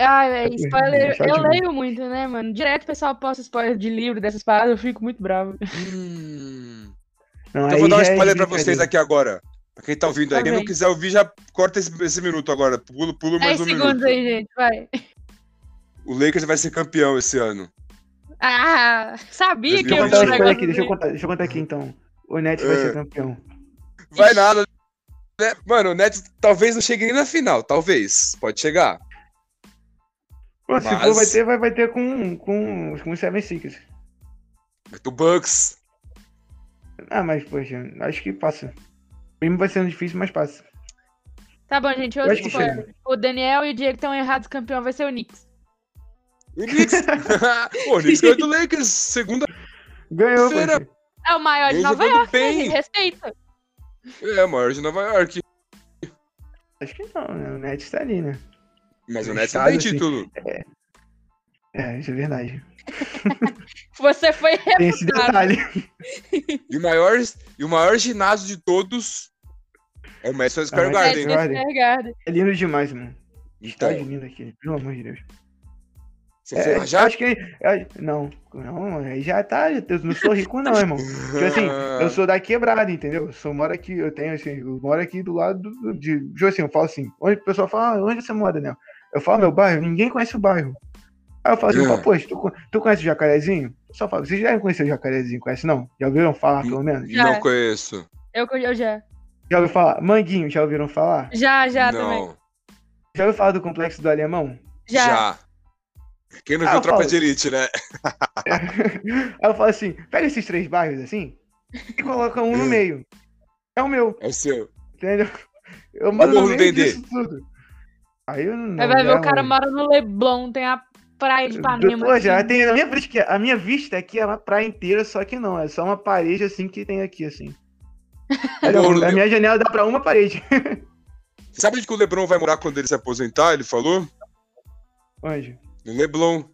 Ah, velho,
É,
spoiler. Eu
demais.
leio muito, né, mano? Direto o pessoal posta spoiler de livro dessas paradas, eu fico muito bravo.
Hum.
Não,
Então eu
aí
vou dar um
é
spoiler
de
pra vocês aqui agora. Pra quem tá ouvindo aí.
Tá
Quem não
bem.
quiser ouvir, já corta esse, esse minuto agora. Pula, pula
10
mais um
segundos
minuto.
aí, gente, vai.
O Lakers vai ser campeão esse ano.
Ah, sabia que
eu
eu
contar aqui, deixa eu contar, deixa eu contar aqui então. O Nets vai
É.
ser campeão.
Vai nada. né? Mano, o Nets talvez não chegue nem na final. Talvez. Pode chegar.
Pô, se
Mas-
for, vai ter, vai, vai ter com, com, com os Seven Sixers.
Do Bucks.
Ah, mas, poxa, acho que passa. Mesmo vai sendo difícil, mas passa.
Tá bom, gente.
Eu
Outro
acho que
spoiler. O Daniel e o Diego estão errados. O campeão vai ser o Knicks.
O Knicks. Pô, o Knicks ganhou do Lakers. Segunda.
Ganhou.
É o maior de Nova York, né,
bem.
Respeita.
É, maior de Nova York.
Acho que não, né? O Nets tá ali, né?
Mas o Nets não tem
assim.
título.
É, isso é verdade.
Você foi
Tem esse detalhe.
E o maior, e o maior ginásio de todos é o Madison Square
Ah,
Garden.
Madison-
Madison Square Garden.
É lindo demais, mano.
Então,
Estádio lindo aqui, pelo amor de Deus.
você
É,
foi já?
Acho que. é, não, não, aí já tá. Eu não sou rico, não, irmão. Tipo assim, eu sou da quebrada, entendeu? Eu sou, moro aqui, eu tenho assim, eu moro aqui do lado do- de. Tipo assim, eu falo assim, onde o pessoal fala, ah, onde você mora, né? Eu falo meu bairro, ninguém conhece o bairro. Aí eu falo assim,
É.
pô, poxa, tu, tu conhece o jacarezinho? Eu só falo, vocês já devem conhecer o jacarezinho, conhece não? Já ouviram falar, pelo menos?
Já.
Não conheço.
Eu, eu já.
Já ouviram falar? Manguinho, já ouviram falar?
Já, já também.
não.
Já ouviu falar do complexo do alemão?
Já.
Quem não
Ah,
viu Tropa
falo.
de Elite, né?
Aí eu falo assim, pega esses três bairros assim e coloca um no
Hum.
meio. É o meu.
É o seu.
Entendeu? Eu
Morro
no meio disso tudo. Aí eu não.
Aí vai ver
já,
o cara mora no Leblon, tem a praia de Ipanema.
Pô, já
assim.
tem a minha vista, a minha vista aqui é uma praia inteira, só que não, é só uma parede assim que tem aqui, assim. Olha, a minha janela dá pra uma parede.
Sabe onde que o Lebron vai morar quando ele se aposentar? Ele falou?
Onde?
No Leblon.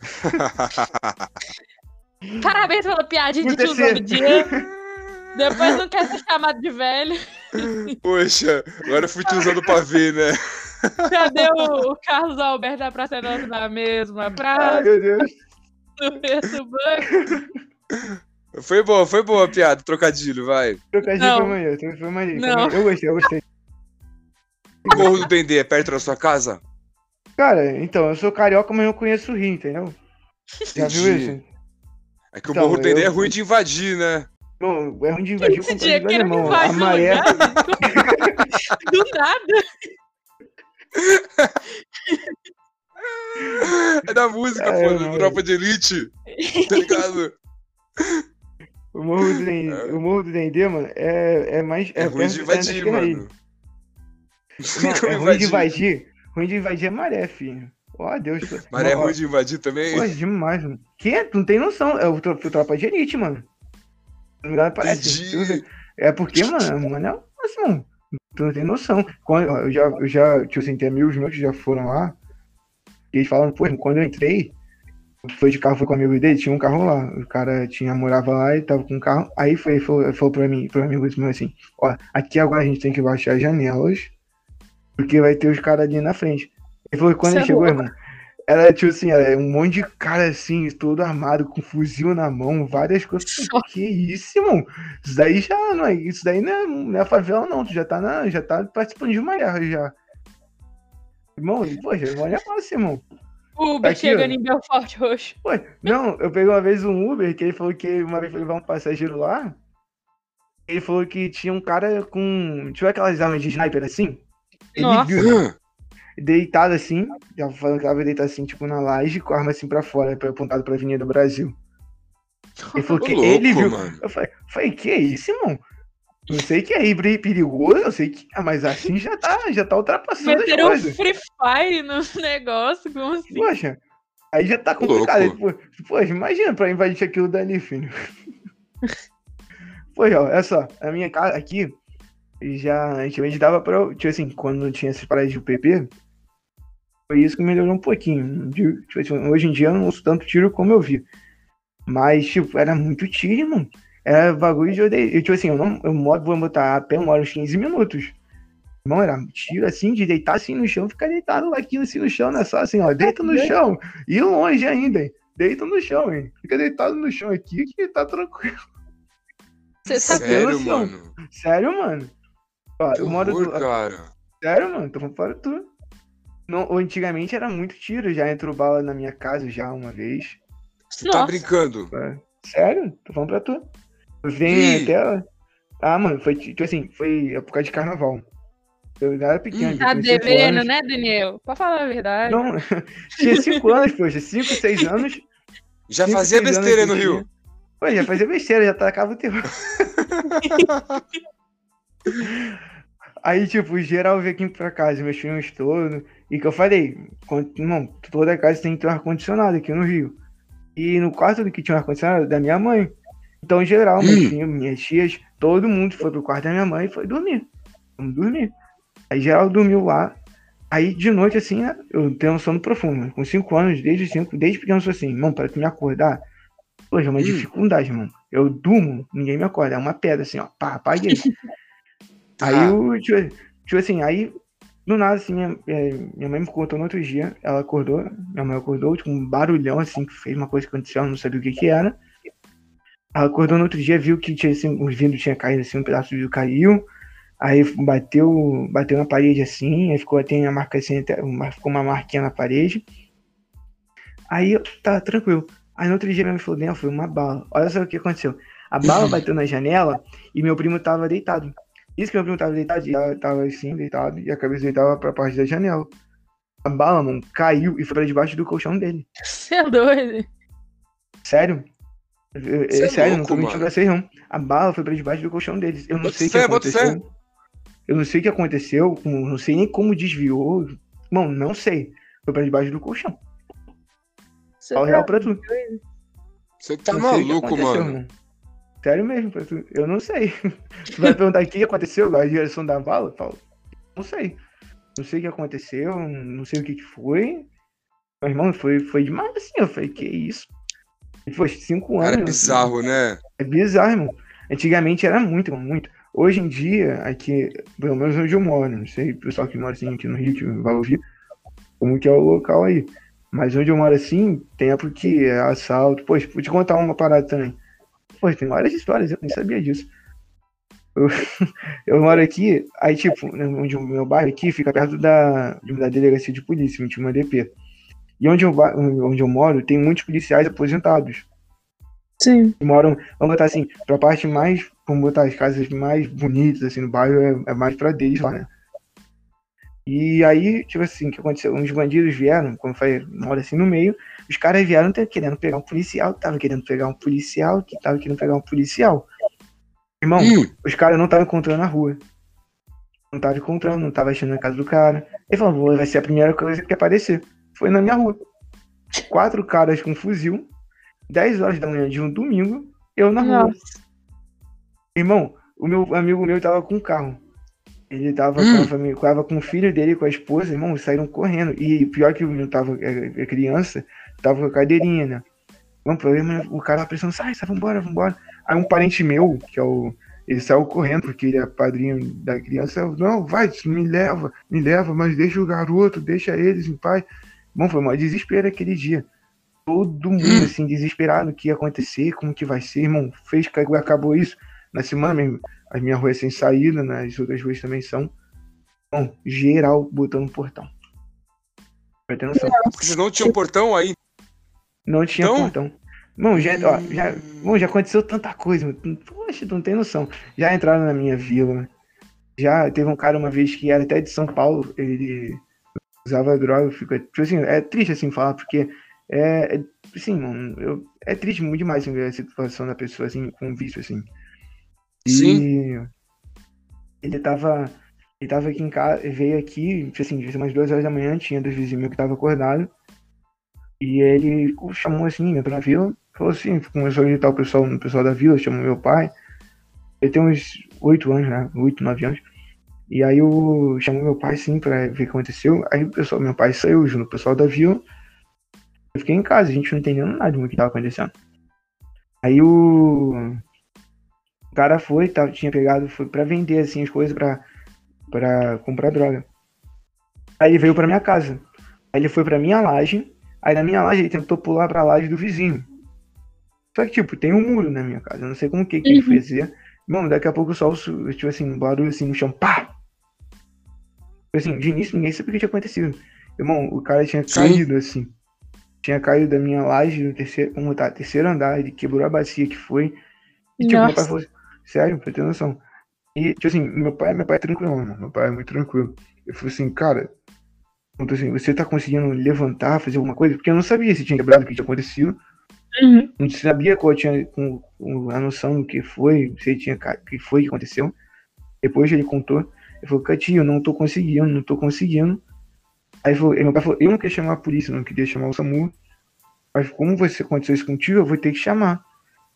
Parabéns pela piadinha de tiozão do dia. Depois não quer ser chamado de velho.
Poxa, agora eu fui tiozão do pavê, né?
Cadê o, o Carlos Alberto da Praça Nossa na mesma
Ai,
praça,
meu Deus.
no mesmo banco?
Foi boa, foi boa a piada, trocadilho, vai.
Trocadinho
Não.
foi maneiro, foi maneiro.
Não.
Eu gostei, eu gostei.
O Morro do Dendê é perto da sua casa?
Cara, então, eu sou carioca, mas eu conheço o Rio, entendeu? Já viu
Entendi.
isso?
É que o
Então,
Morro do Dendê
eu-
é ruim de invadir, né?
Não, é ruim de invadir
Esse
com
dia
o
querendo
alemão. A
o
maré.
lugar. Do nada.
É da música,
É,
pô, do. Tropa de Elite. Tá ligado?
O Morro do Dendê, o Morro do Dendê, mano, é, é mais.
É,
É,
ruim de
perto
invadir, mano.
Não, é ruim de invadir. Ruim de invadir é maré, filho. Ó, Deus.
Maré é ruim de invadir também?
Pô, é demais, mano. Que? Tu não tem noção. É o, o Tropa de Elite, mano. Não me dá parece.
Entendi.
É porque, mano, mano, é assim, mano. Tu não tem noção. Quando, eu já, eu já, tipo assim, tem amigos meus que já foram lá. E eles falaram, pô, quando eu entrei, foi de carro, foi com um amigo dele, tinha um carro lá. O cara tinha, morava lá e tava com um carro. Aí foi, falou, falou pra mim, pro amigo meu assim, ó, aqui agora a gente tem que baixar as janelas, porque vai ter os caras ali na frente. Ele falou quando
Isso
ele
é
chegou, irmão, era tipo assim, era um monte de cara assim, todo armado, com fuzil na mão, várias coisas. Que isso, irmão? Isso daí já não é. Isso daí não é, não é favela, não. Tu já tá, na, já tá participando de uma guerra já. Irmão, poxa, olha fácil, irmão.
O Uber
Aqui,
chegando
ó.
em Belfort Roxo.
Não, eu peguei uma vez um Uber que ele falou que uma vez foi levar um passageiro lá. Ele falou que tinha um cara com. Tinha aquelas armas de sniper assim? Ele
Nossa.
viu,
Ah,
deitado assim, já falando que ela deitado assim, tipo na laje, com a arma assim pra fora, apontado pra Avenida Brasil. Ele falou que
louco,
ele viu.
mano.
Eu falei, falei, que isso, irmão? Não sei que é peri- perigoso, eu sei que. Ah, mas assim já tá, já tá ultrapassando as
Meteram um
coisas.
Free Fire no negócio, como assim?
Poxa, aí já tá complicado. Poxa, imagina pra invadir aquilo dali, filho. Poxa, ó, olha só, a minha casa aqui, já antigamente dava pra. Tipo assim, quando não tinha essas paradas de UPP, foi isso que melhorou um pouquinho. Tipo assim, hoje em dia eu não uso tanto tiro como eu vi. Mas, tipo, era muito tiro, irmão. Era bagulho de odeio. Eu, tipo assim, eu não eu moro, vou botar a pé, eu moro uns 15 minutos. Irmão, era tiro assim, de deitar assim no chão, ficar deitado lá aqui assim no chão, né? Só assim, ó, deita no chão. E longe ainda, hein? Deita no chão, hein? Fica deitado no chão aqui que tá tranquilo.
Você sabe
Sério, mano.
Sério, mano? Ó,
Que
eu moro
horror,
do...
cara.
Sério, mano, tô falando para tu. Não, antigamente era muito tiro, já entrou bala na minha casa já uma vez.
Você tá brincando.
É. Sério? Tô falando pra tu. Vem até. Ah, mano, foi tipo assim, foi época de carnaval. Eu era pequeno.
Tá
tinha cinco
devendo,
anos.
né, Daniel? Pra falar a verdade.
Não, tinha 5 anos, poxa, 5, 6 anos.
Já
cinco,
fazia
anos
besteira
que
no
tinha.
Rio.
Pô, já fazia besteira, já tacava o terror. Aí, tipo, geral veio aqui pra casa, meus filhos todos. E que eu falei, não, toda casa tem que ter um ar-condicionado aqui no Rio. E no quarto do que tinha um ar-condicionado da minha mãe. Então, em geral, meus filhos, minhas tias, todo mundo foi pro quarto da minha mãe e foi dormir. Vamos dormir. Aí geral dormiu lá. Aí de noite, assim, né, eu tenho um sono profundo. Com 5 anos, desde cinco, desde pequeno, eu sou assim, irmão, pra tu me acordar, hoje é uma dificuldade, mano. Eu durmo, ninguém me acorda. É uma pedra, assim, ó. Pá, apaguei.
Tá.
Aí o tipo, tipo assim, aí do nada assim, minha, é, minha mãe me contou no outro dia, ela acordou, minha mãe acordou, tipo, um barulhão assim, que fez uma coisa que aconteceu, ela não sabia o que que era. Ela acordou no outro dia, viu que tinha assim, os vidros tinha caído assim, um pedaço de vidro caiu. Aí bateu, bateu na parede assim, aí ficou tem a marca assim, ficou uma marquinha na parede. Aí eu, tá tranquilo. Aí no outro dia minha mãe falou, Daniel, foi uma bala. Olha só o que aconteceu. A bala bateu na janela e meu primo tava deitado. Isso que meu primo tava deitado, ela tava assim, deitado, e a cabeça dele tava pra parte da janela. A bala, mano, caiu e foi pra debaixo do colchão dele.
Você é doido.
Sério? Eu- eu-
Cê é
sério, não
louco,
tô mentindo
mano.
pra vocês, não. A bala foi pra debaixo do colchão deles. Eu não
Bota
sei o que aconteceu. Eu não sei o que aconteceu, não sei nem como desviou. Mano, não sei. Foi pra debaixo do colchão.
Você
Fala
tá
real pra tu.
Você tá
Não
maluco,
aconteceu,
mano.
Sério mesmo, tu. eu não sei. Tu vai perguntar o que aconteceu, a direção da bala? Eu falo, não sei. Não sei o que aconteceu, não sei o que que foi. Mas, irmão, foi, foi demais assim. Eu falei, que isso? Poxa, cinco anos.
Cara, é bizarro, né?
É bizarro, irmão. Antigamente era muito, irmão, muito. Hoje em dia, aqui, pelo menos onde eu moro, não sei, o pessoal que mora assim aqui no Rio que vai ouvir, como que é o local aí. Mas onde eu moro assim, tem época que é assalto. Poxa, vou te contar uma parada também. Poxa, tem várias histórias, eu nem sabia disso. Eu, eu moro aqui, aí tipo, né, onde o meu bairro aqui fica perto da, da delegacia de polícia, 21 DP. E onde eu, onde eu moro, tem muitos policiais aposentados
Sim.
que moram, vamos botar assim, pra parte mais, vamos botar as casas mais bonitas, assim, no bairro, é, é mais pra deles lá, né? E aí, tipo assim, o que aconteceu? Uns bandidos vieram, como eu falei, mora assim no meio, os caras vieram querendo pegar um policial, que tava querendo pegar um policial, que tava querendo pegar um policial. Irmão,
Hum,
os caras não estavam encontrando na rua. Não tava encontrando, não tava achando na casa do cara. Ele falou, "Vou- vai ser a primeira coisa que aparecer. Foi na minha rua. Quatro caras com fuzil, 10 horas da manhã de um domingo, eu na rua.
Nossa.
Irmão, o meu amigo meu tava com um carro. Ele tava,
Hum.
com a família, tava com o filho dele, com a esposa, irmão, saíram correndo. E pior que o menino tava, é, é criança, tava com a cadeirinha, né? Não, problema, o cara tava pensando, sai, sai, vambora, vambora. Aí um parente meu, que é o. Ele saiu correndo, porque ele é padrinho da criança. eu, Não, vai, me leva, me leva, mas deixa o garoto, deixa eles em paz. Bom, foi um desespero aquele dia. Todo mundo, assim, desesperado, o que ia acontecer, como que vai ser, irmão. Fez, acabou isso. Na semana mesmo, a minha rua é sem saída, né? as outras ruas também são. Bom, geral botando portão. Pra ter noção.
porque vocês não tinham portão aí.
Não tinha
Então?
portão. Bom, já, ó, já, bom, já aconteceu tanta coisa. mano. Poxa, tu não tem noção. Já entraram na minha vila. Já teve um cara uma vez que era até de São Paulo. Ele usava droga. Fica, tipo assim, é triste assim falar, porque é, é assim, mano, eu, é triste muito demais assim, ver a situação da pessoa assim, com vício, assim. E
Sim.
ele tava. Ele tava aqui em casa, veio aqui, assim, devia ser umas duas horas da manhã, tinha dois vizinhos meus que tava acordado. E ele chamou assim, entrou na vila, falou assim, começou a gritar o pessoal, o pessoal da vila, chamou meu pai. Ele tem uns oito anos, né? Oito, nove anos. E aí eu chamou meu pai assim pra ver o que aconteceu. Aí o pessoal, meu pai saiu junto, o pessoal da vila. Eu fiquei em casa, a gente não entendendo nada do que tava acontecendo. Aí o cara foi, tava, tinha pegado, foi pra vender assim as coisas pra, pra comprar droga. Aí ele veio pra minha casa. Aí ele foi pra minha laje. Aí na minha laje ele tentou pular pra laje do vizinho. Só que, tipo, tem um muro na minha casa. Eu não sei como que, que ele
Uhum.
fazia. Mano, daqui a pouco só o tipo assim, um barulho assim no chão. Pá! Tipo Assim, de início ninguém sabia o que tinha acontecido. Irmão, o cara tinha
Sim.
caído assim. Tinha caído da minha laje no terceiro, como tá, terceiro andar. Ele quebrou a bacia que foi. E tipo, meu pai falou, sério, pra ter noção. E, tipo assim, meu pai, meu pai é tranquilo, mano. Meu pai é muito tranquilo. Eu falei assim, cara, então, assim, você tá conseguindo levantar, fazer alguma coisa? Porque eu não sabia se tinha quebrado, o que tinha acontecido.
Uhum.
Não sabia qual tinha com, com a noção do que foi, se tinha que foi que aconteceu. Depois ele contou. Ele falou, Catinho, eu não tô conseguindo, não tô conseguindo. Aí falou, meu pai falou, eu não queria chamar a polícia, não queria chamar o SAMU. Mas como você aconteceu isso contigo, eu vou ter que chamar.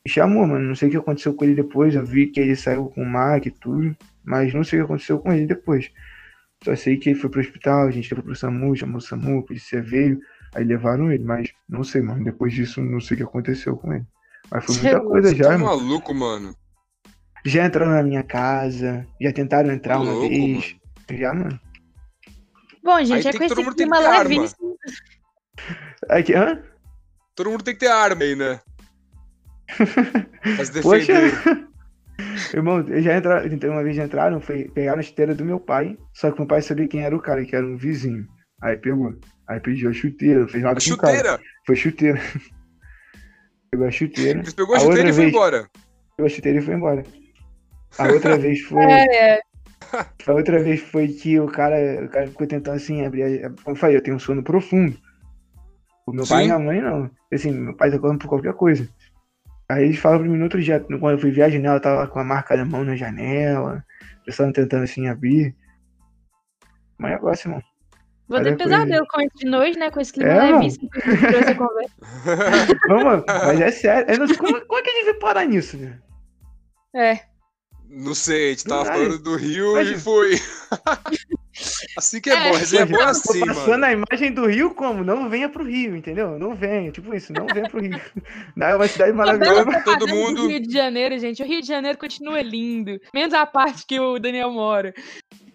E chamou, mano. Não sei o que aconteceu com ele depois. Eu vi que ele saiu com o Mac e tudo. Mas não sei o que aconteceu com ele depois. Só sei que ele foi pro hospital, a gente levou pro SAMU, chamou o SAMU, a polícia veio. Aí levaram ele, mas não sei, mano. Depois disso, não sei o que aconteceu com ele. Mas foi muita
Você-
coisa
Você
já,
tá
mano.
maluco, mano.
Já entraram na minha casa, já tentaram entrar
Tá
uma
louco,
vez.
mano.
Já, mano.
Bom,
Aí
gente, é
tem
com esse clima
ter arma.
levíssimo.
Aqui, hã?
Todo mundo tem que ter arma aí, né? Se
Poxa. Irmão, eles já entraram, então uma vez já entraram, foi, pegaram a esteira do meu pai, só que meu pai sabia quem era o cara, que era um vizinho. Aí pegou. Aí pediu a chuteira, fez nada
A
com o cara.
chuteira.
Foi chuteira. Pegou a chuteira,
pegou a
A
chuteira
outra
e foi
vez-
embora.
pegou a chuteira e foi embora. A outra vez foi.
É, é.
A outra vez foi que o cara, o cara ficou tentando assim abrir. A... Como eu falei, eu tenho um sono profundo. O meu pai e
Sim.
minha mãe não. Assim, meu pai tá correndo por qualquer coisa. Aí eles falam pra mim no outro dia, quando eu fui ver a janela, eu tava com a marca da mão na janela. O pessoal tentando assim abrir. Mas negócio, irmão.
Vou ter
a
pesadelo com isso de noite, né? Com esse clima
É,
levíssimo que trouxe a conversa.
Vamos, mas é sério. Eu não sei como, como é que a gente veio parar nisso, né?
É.
Não sei, a gente tava falando do Rio
Mas-
e foi. assim que é, bom,
É.
resenha é bom assim,
passando
mano.
a imagem do Rio como? Não venha pro Rio, entendeu? Não venha, tipo isso, não venha pro Rio. Não, é uma cidade maravilhosa.
Todo- todo mundo-
do Rio de Janeiro, gente. O Rio de Janeiro continua lindo. Menos a parte que o Daniel mora.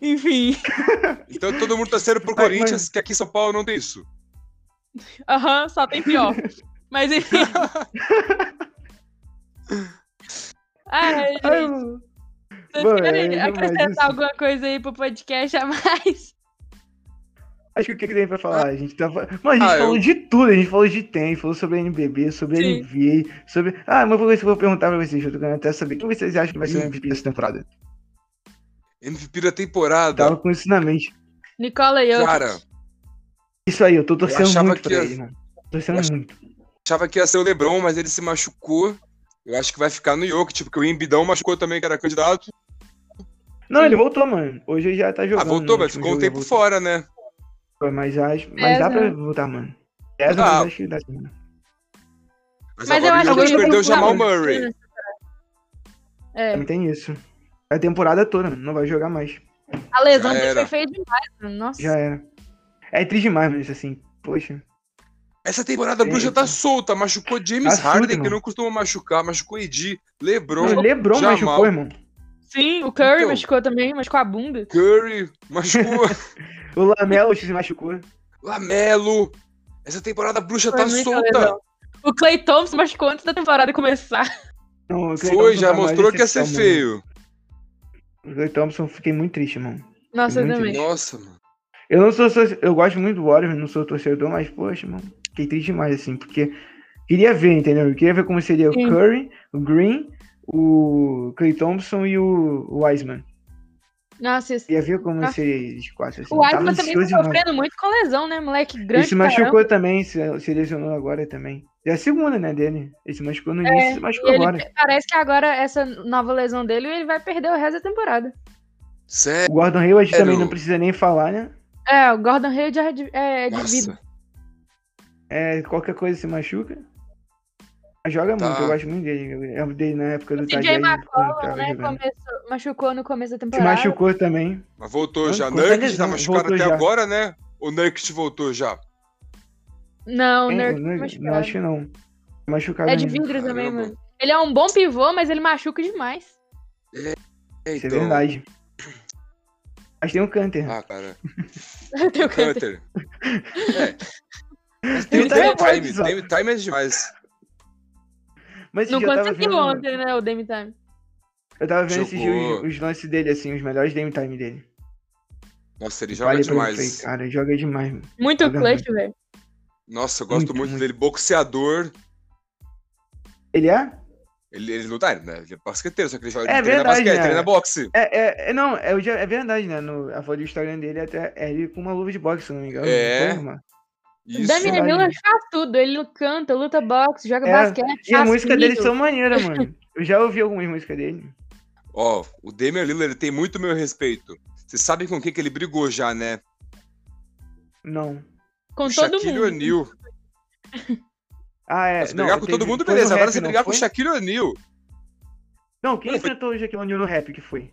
Enfim.
Então todo mundo tá sendo pro
Mas-
Corinthians, que aqui em São Paulo não tem isso.
Aham, só tem pior. Mas enfim. Ai, gente.
Ai.
Vocês querem
demais
acrescentar
isso.
alguma coisa aí pro podcast a mais?
Acho que o que, que tem pra falar? A gente tava. Mano, a gente
Ah,
falou
eu-
de tudo. A gente falou de TEM, falou sobre NBB, sobre
Sim.
NBA, sobre. Ah, mas coisa que eu vou perguntar pra vocês, eu tô querendo até saber. Quem vocês acham que vai ser o. MVP dessa temporada?
MVP da temporada.
Tava com isso na mente.
Nicola e eu.
Cara,
Isso aí, eu tô torcendo
achava
muito pra
ia-
ele, mano. Torcendo
Eu ach-
muito.
achava que ia ser o LeBron, mas ele se machucou. Eu acho que vai ficar no Jokic, porque o Embidão machucou também, que era candidato.
Não, ele voltou, mano. Hoje ele já tá jogando.
Ah, voltou,
no
mas ficou um tempo
voltou.
fora, né?
Mas, acho, mas
É,
dá pra
né?
voltar, mano. É, mas
Ah.
acho que dá mano.
Mas,
Mas eu
agora
acho
o Jokic
que
perdeu o Jamal Murray.
É,
Também tem isso. A temporada toda, mano. Não vai jogar mais.
a lesão foi feia demais, mano. Nossa.
Já era. É triste demais, mas assim, poxa.
Essa temporada a bruxa
Eita.
tá solta. Machucou James
Tá solta,
Harden, que
irmão.
não costuma machucar. Machucou Edi, LeBron,
Não, Lebron
Jamal.
machucou, irmão.
Sim, o Curry
Então.
machucou também, machucou a bunda.
Curry, machucou
O Lamelo se machucou.
Lamelo. Essa temporada a bruxa
Foi
tá solta.
lesão. O Clay Thompson machucou antes da temporada começar.
Não,
Foi,
Thompson
já
tá
mostrou que ia ser feio.
mano. O Klay Thompson, fiquei muito triste, mano.
Nossa, eu também.
Nossa, mano.
Eu não sou, eu gosto muito do Warriors, não sou torcedor, mas poxa, mano, fiquei triste demais assim, porque queria ver, entendeu? Eu queria ver como seria
Sim.
o Curry, o Green, o Clay Thompson e o Wiseman.
Nossa, esse...
Queria ver como seria eles quatro assim.
o
Tava
Wiseman também tá sofrendo muito com lesão, né? Moleque
Ele
grande
se
pra
machucou
caramba.
também, se, se lesionou agora também. É a segunda, né, dele. Ele se machucou no
É,
início e se machucou
ele-
agora.
parece que agora essa nova lesão dele, ele vai perder o resto da temporada.
Sério.
O Gordon Hayward também
Sério?
não precisa nem falar, né?
É, o Gordon Hayward é de, é de vida.
Nossa.
É, qualquer coisa se machuca. Joga
Tá.
muito, eu gosto muito dele. Eu dele na época do Tajay. quando
McCollum, né, machucou no começo da
Se
temporada.
machucou também.
Mas voltou
Não,
já. Nurkic tá machucado até
já.
agora, né? O Nurkic voltou já.
Não, o
É,
Nurkic
não, não, acho que não. Machucado
É de
ainda.
vidro também,
Caramba.
mano. Ele é um bom pivô, mas ele machuca demais.
É,
Isso é
então.
verdade. Mas tem o Canter.
Ah, cara.
Tem o Canter.
É. Mas tem,
Ele
tem
tá
time, tem time é demais.
Mas
Não conseguiu
vendo,
ontem, né, o Dame Time.
eu tava vendo esses dias os, os lances dele, assim, os melhores game time dele.
Nossa, ele joga
Vale mim,
demais.
falei, cara, joga demais, mano.
Muito
Joga
clutch, velho.
Nossa, eu gosto
Muito,
muito,
muito.
dele. Boxeador.
Ele é?
Ele, ele luta, né? Ele é basqueteiro, só que ele joga
É
ele treina
verdade,
basquete,
né?
treina boxe.
É, é, é, não, é, é verdade, né? No, a foto do Instagram dele até é ele com uma luva de boxe, se não me engano.
É. Isso.
Damian. Lillard faz tudo. Ele canta, luta boxe, joga
É,
basquete.
E a música dele são maneiras, mano. Eu já ouvi algumas músicas dele.
Ó, o Damian Lillard ele tem muito meu respeito. Você sabe com quem que ele brigou já, né?
Não.
Com
o
todo
Shaquille
mundo.
O'Neal.
Ah, é.
Se brigar com todo mundo,
foi no
beleza. Agora
rap,
você brigar com o
foi?
Shaquille O'Neal.
Não, quem
Não, foi-
enfrentou o Shaquille O'Neal no rap que foi?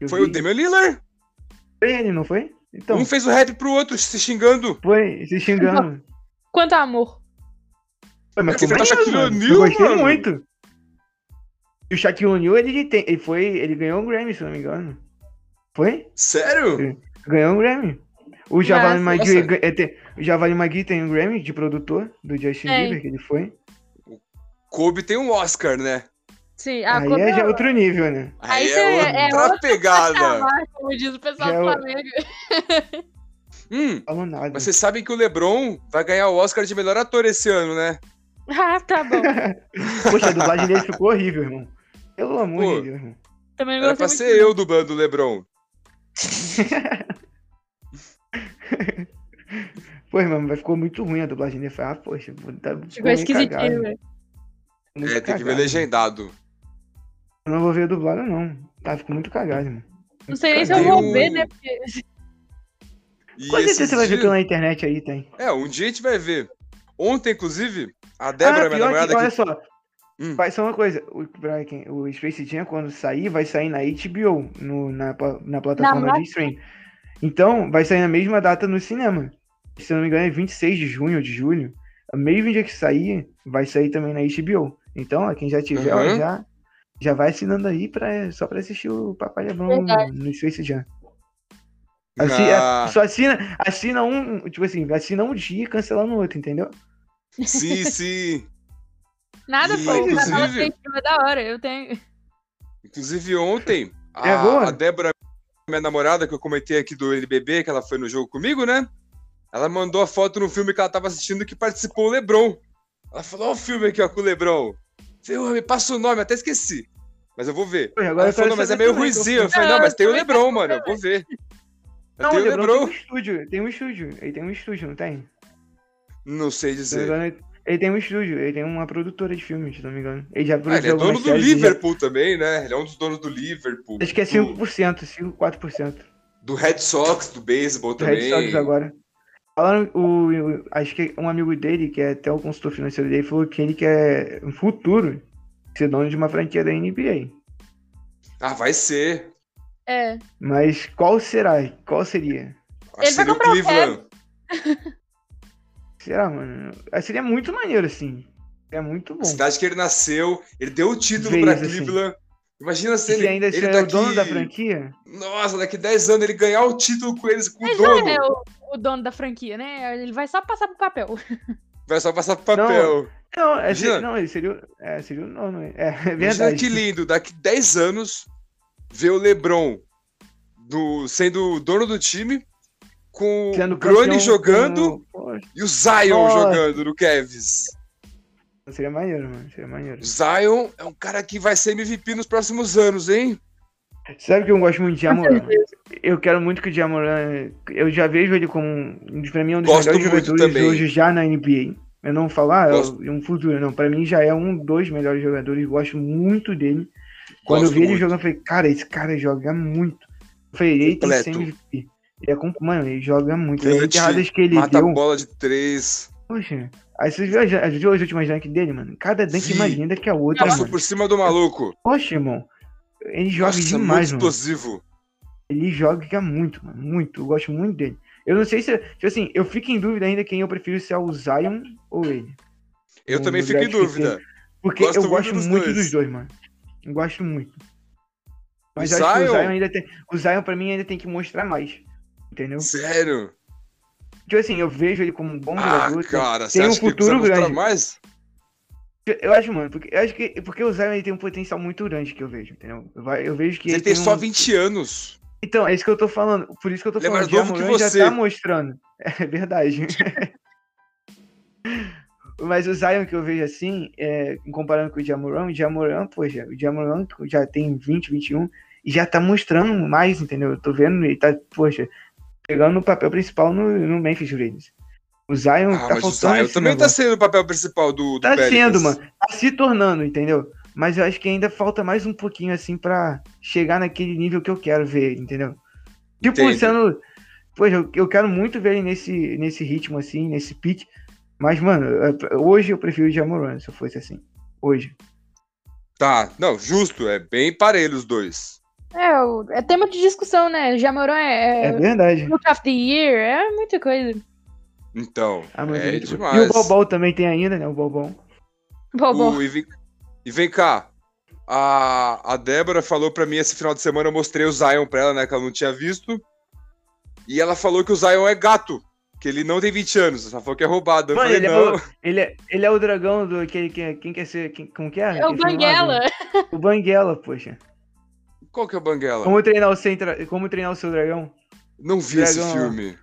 Eu
Foi o
vi.
Damian Lillard.
Foi ele, não foi? Então,
Um fez o rap pro outro, se xingando.
foi se xingando.
Quanto amor.
Foi, mas foi
tá Shaquille. O'Neal,
Eu gostei
mano.
muito. E o Shaquille O'Neal, ele, tem, ele foi, ele ganhou um Grammy, se não me engano. Foi?
Sério?
Ganhou um Grammy. O Javali. Magui, é, tem- o Javali Magui tem um Grammy de produtor do Justin
Tem.
Bieber, que ele foi.
Kobe tem um Oscar, né?
Sim, a
Aí é outro nível, né?
Aí
Aí é
é
outra
outra
pegada.
patamar, como diz o pessoal
Já
do
é o-
Flamengo.
Hum, mas vocês sabem que o LeBron vai ganhar o Oscar de melhor ator esse ano, né?
Ah, tá bom.
Poxa, a dublagem dele ficou horrível, irmão. Pelo amor
Pô.
de Deus, irmão.
Também não
Era
gostei
pra ser eu dublando o LeBron.
Pô, irmão, mas ficou muito ruim a dublagem dele. Falei, ah, poxa, tá, ficou
esquisitinho,
cagado,
velho.
muito
É, tem que ver
cagado.
legendado.
Eu não vou ver dublado, não. Tá, ficou muito cagado, irmão.
Não sei nem se eu vou ver, né? Porque...
E
Com certeza
esses
você vai ver pela internet aí, tem.
É, um dia a gente vai ver. Ontem, inclusive, a Débora,
ah,
minha namorada,
que, olha
que...
só.
Hum.
Vai só uma coisa, o, quem- o Space Jam, quando sair, vai sair na HBO, no, na, na plataforma
Na
de stream. Então, vai sair na mesma data no cinema. Se eu não me engano, é 26 de junho ou de julho. O mesmo dia que sair, vai sair também na HBO. Então, ó, quem já tiver, ó,
Uhum.
já, já vai assinando aí pra, só pra assistir o Papai Lebrão
Verdade.
no, no Space Jam. Assi-
Ah,
é, só assina, assina um, tipo assim, assina um dia e cancela no outro, entendeu?
sim, sim.
Nada,
E,
pô. O canal
inclusive-
é da hora. Eu tenho.
Inclusive, ontem,
É boa?
a, a Débora, minha namorada, que eu comentei aqui do NBB, que ela foi no jogo comigo, né? Ela mandou a foto no filme que ela tava assistindo que participou o Lebron. Ela falou, ó o filme aqui, ó, com o Lebron. Eu me passa o nome, até esqueci. Mas eu vou ver.
Pô, agora
Ela
eu
falou, mas é meio
também
ruizinho. Eu falei, não, mas tem o
também
Lebron, mano, eu vou ver.
Não,
tem
o Lebron
Lebron.
tem um estúdio, tem um estúdio. Ele tem um estúdio, não tem?
Não sei dizer.
Ele tem um estúdio, ele tem uma produtora de filmes, se não me engano. Ele já
Ah,
produziu
ele é dono do
ele já-
Liverpool também, né? Ele é um dos donos do Liverpool.
Acho que é
do,
5%, 5, 4%.
do Red Sox, do beisebol
Do Red
também.
Sox agora. Falando, o, o- acho que um amigo dele, que é até o consultor financeiro dele, falou que ele quer, no futuro, ser dono de uma franquia da NBA.
Ah, vai ser.
É.
Mas qual será? Qual seria?
Acho
Ele
que
vai
seria o
comprar o
Cleveland.
Será, mano? Ah, Seria muito maneiro, assim. É muito bom.
A cidade que ele nasceu, ele deu o título
Vez,
pra
assim.
Cleveland. Imagina se ele,
ele ainda
ele
ser
daqui...
o dono da franquia,
Nossa, daqui 10 anos ele ganhar o título com eles, com o
Ele
dono.
já é o, o dono da franquia, né? Ele vai só passar pro papel.
Vai só passar pro papel.
Não, é,
Imagina.
ser- não, ele seria, o- é, seria o nono. É, é
Imagina
verdade.
que lindo, daqui 10 anos, ver o LeBron do, sendo o dono do time, com
Sendo
o Bronny
campeão
jogando
com-
e o Zion
Nossa.
jogando no Cavs.
seria maneiro, mano. Seria maneiro.
O Zion é um cara que vai ser MVP nos próximos anos, hein?
Sabe que eu gosto muito de Jamoran? Eu quero muito que o Jamoran. Eu já vejo ele como. um- Pra mim, é um dos
Gosto
melhores jogadores hoje já na NBA. Eu não vou falar, é
Gosto.
um futuro, não. Pra mim já é um dos melhores jogadores. Gosto muito dele. Quando
Gosto
eu vi ele
muito.
jogando, eu falei, cara, esse cara joga muito. Eu falei, ele tem. MVP. Ele é com... Mano, ele joga muito. As
Clutch,
enterradas que ele
Mata
deu.
bola de três.
Poxa, aí você viu as, as, viu as últimas dunk dele, mano? Cada dunk
Vi.
mais linda que a outra,
Passou por cima do maluco.
Poxa, irmão. Ele joga
Nossa,
demais,
muito
mano.
explosivo.
Ele joga muito, mano. Muito. Eu gosto muito dele. Eu não sei se. Tipo assim, eu fico em dúvida ainda quem eu prefiro se é o Zion ou ele.
Eu
No
também fico em dúvida.
Porque
Gosto
eu
muito
gosto
dos
muito
dois.
dos dois, mano. Eu gosto muito. Mas
O
eu acho que o
Zion-
Zion ainda tem. O Zion, pra mim, ainda tem que mostrar mais. Entendeu?
Sério?
Tipo assim, eu vejo ele como um bom
Ah,
jogador.
cara,
tem um futuro grande.
mais?
Eu acho, mano, porque eu acho que. Porque o Zion ele tem um potencial muito grande que eu vejo, entendeu? Eu, eu vejo que
Ele
ele
tem
tem
só
um-
20 anos.
Então, é isso que eu tô falando. Por isso que eu tô
Ele é
falando.
mais novo que você.
já tá mostrando. É verdade. Mas o Zion que eu vejo assim, é, comparando com o Jamoran, o Jamoran, poxa, o Jamoran já tem 20, 21 e já tá mostrando mais, entendeu? Eu tô vendo, ele tá, poxa, pegando o papel principal no, no Memphis Grizzlies. O Zion
Ah,
tá
mas o
faltando
Zion também tá
negócio.
sendo o papel principal do, do
Tá
Pelicans.
sendo, mano. Tá se tornando, entendeu? Mas eu acho que ainda falta mais um pouquinho, assim, pra chegar naquele nível que eu quero ver entendeu? Tipo,
Entendo.
sendo. Poxa, eu, eu quero muito ver ele nesse, nesse ritmo, assim, nesse pique. Mas, mano, hoje eu prefiro o Jamoran, se eu fosse assim. Hoje.
Tá, não, justo, é bem parelho os dois.
É, o- é tema de discussão, né? Jamoran é,
É,
é
verdade.
Look of the Year, é muita coisa.
Então,
Ah,
é
ele-
demais.
E o Bobol também tem ainda, né? O Bobol.
Bom, bom.
O- e, vem, e vem cá, a, a Débora falou pra mim esse final de semana, eu mostrei o Zion pra ela, né, que ela não tinha visto. E ela falou que o Zion é gato, que ele não tem 20 anos. Ela falou que é roubado. Eu
Mano,
falei,
ele é, o, ele, é, ele é o dragão do. Aquele, que, quem quer ser. Quem, como que é?
É o Banguela.
do- O Banguela, poxa.
Qual que é o Banguela?
Como treinar o, seu, tra- como treinar o seu dragão?
Não vi esse
Dragão.
filme.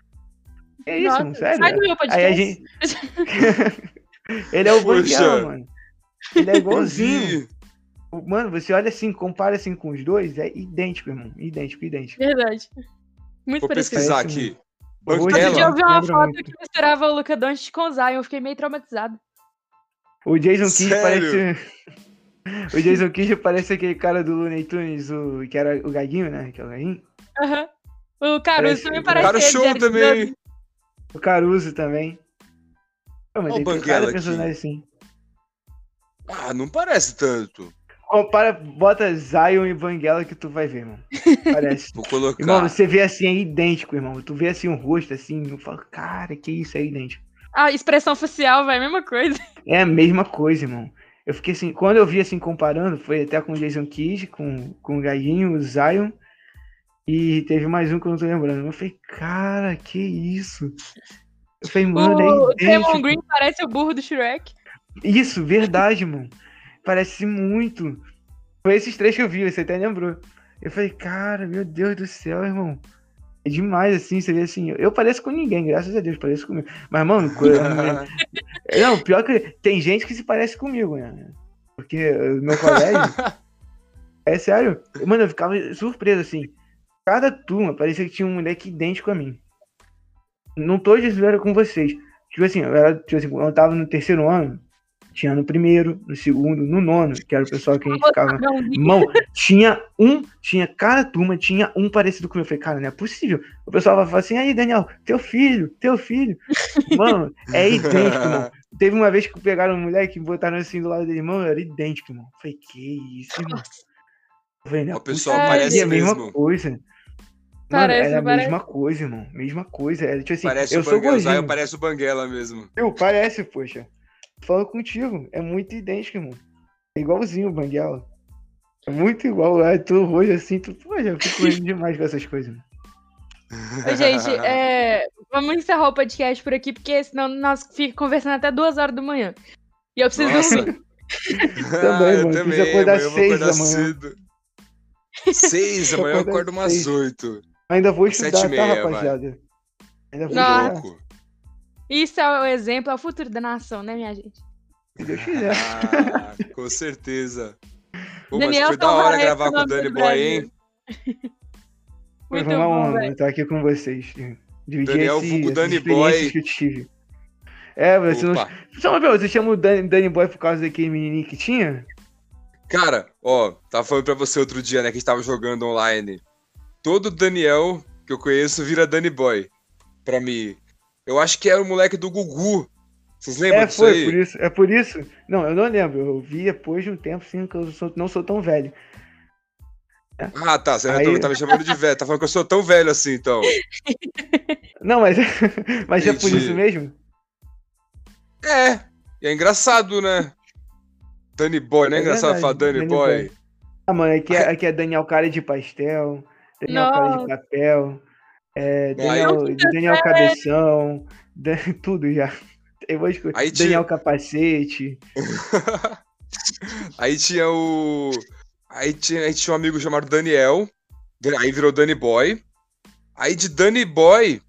É isso,
Nossa,
sério?
Sai do meu
Aí
podcast.
a gente. ele é o
Poxa.
Banguela, mano. Ele é igualzinho. Mano, você olha assim, compara assim com os dois, é idêntico, irmão. Idêntico, idêntico.
Verdade. Muito
Vou
parecido.
pesquisar aqui.
Hoje
Outro dia eu vi uma foto
muito.
que misturava o Luca Doncic com o Zion, eu fiquei meio traumatizado.
O Jason Kidd parece. o Jason Kidd parece aquele cara do Looney Tunes, o... que era o Gaguinho, né? Que é o Gaguinho.
Aham. O Caruso
Parece-
também
o
O
parece ele,
show
Derek
também.
O Caruso também. Pô, mas
Ó o
tem cada
aqui.
personagem assim.
Ah, não parece tanto.
Compara, bota Zion e Banguela que tu vai ver, mano. Parece.
Vou colocar.
Irmão, você vê assim, é idêntico, irmão. Tu vê assim o rosto, assim, eu falo, cara, que isso, é idêntico.
A expressão facial, vai, a mesma coisa.
É a mesma coisa, irmão. Eu fiquei assim, quando eu vi assim, comparando, foi até com o Jason Kidd, com, com o Gaguinho, o Zion, e teve mais um que eu não tô lembrando. Eu falei, cara, que isso? Eu falei, mano,
o
é idêntico.
Green parece o burro do Shrek.
Isso, verdade, mano. Parece muito. Foi esses três que eu vi, você até lembrou. Eu falei, cara, meu Deus do céu, irmão. É demais, assim, você vê assim. Eu pareço com ninguém, graças a Deus, pareço comigo. Mas, mano, não, pior que tem gente que se parece comigo, né? Porque meu colégio. é sério. Mano, eu ficava surpreso, assim. Cada turma parecia que tinha um moleque idêntico a mim. Não tô dizendo com vocês. Tipo assim, eu, era, tipo assim, eu tava no terceiro ano, tinha no primeiro, no segundo, no nono, que era o pessoal que a gente ficava.
Não,
Irmão, tinha um, tinha cada turma, tinha um parecido comigo. Eu falei, cara, não é possível. O pessoal vai falar assim, aí, Daniel, teu filho, teu filho. Mano, é idêntico, irmão. Teve uma vez que pegaram um moleque e botaram assim do lado dele, irmão, era idêntico, irmão. Eu falei, que isso, irmão. Eu falei, não é
O pessoal parece
a mesma
mesmo.
coisa. Mano,
Parece,
era a
parece.
mesma coisa, irmão. Mesma coisa. Era tipo assim,
Parece
eu
o
sou
Banguela. O
gordinho.
Zion parece o Banguela mesmo.
Eu, parece, poxa. Falo contigo. É muito idêntico, irmão. É igualzinho o Banguela. É muito igual. É tu roxo assim, tu. Pô, já fico rindo demais com essas coisas. mano.
Gente, é, vamos encerrar o podcast por aqui, porque senão nós ficamos conversando até duas horas da manhã. E eu preciso
Nossa.
dormir.
Também,
Ah, eu
mano. Preciso
também,
acordar
amanhã eu vou
seis
acordar
da manhã.
cedo. Seis, amanhã eu
acordar
acordo umas
seis.
oito.
Ainda vou estudar, tá, rapaziada? Ainda vou
Não.
estudar.
Isso é o exemplo, é o futuro da nação, né, minha gente?
Se Deus quiser.
Ah, com certeza. Pô, mas
Daniel
foi da hora gravar com o
do
Boy, hein?
Foi
Muito
uma
bom,
honra estar aqui com vocês. Dividir
Daniel
esse,
Danny
experiências
Boy.
que eu tive. É, você não.
Opa.
Só uma pergunta, você chama o Danny, Danny Boy por causa daquele menininho que tinha?
Cara, ó, tava falando pra você outro dia, né, que a gente tava jogando online. Todo Daniel que eu conheço vira Danny Boy. Pra mim. Eu acho que era o moleque do Gugu. Vocês lembram
É,
disso
foi,
aí?
por isso. É por isso. Não, eu não lembro. Eu vi depois de um tempo, sim, que eu sou- não sou tão velho.
Ah, tá. Você
Aí-
tá me chamando de velho. Tá falando que eu sou tão velho assim, então.
Não, mas, mas é por isso mesmo?
É. E é engraçado, né? Danny Boy, não é, engraçado
verdade,
falar Danny,
Danny
Boy?
Boy. Ah, mano, aqui é, aqui é Daniel Cara de Pastel, Daniel Cara de. Papel, é,
Aí-
Daniel, Daniel Cabeção, Dan- tudo já. Eu vou escolher.
Aí tinha-
Daniel Capacete.
Aí tinha o. Aí tinha, aí tinha um amigo chamado Daniel. Aí virou Danny Boy. Aí de Danny Boy,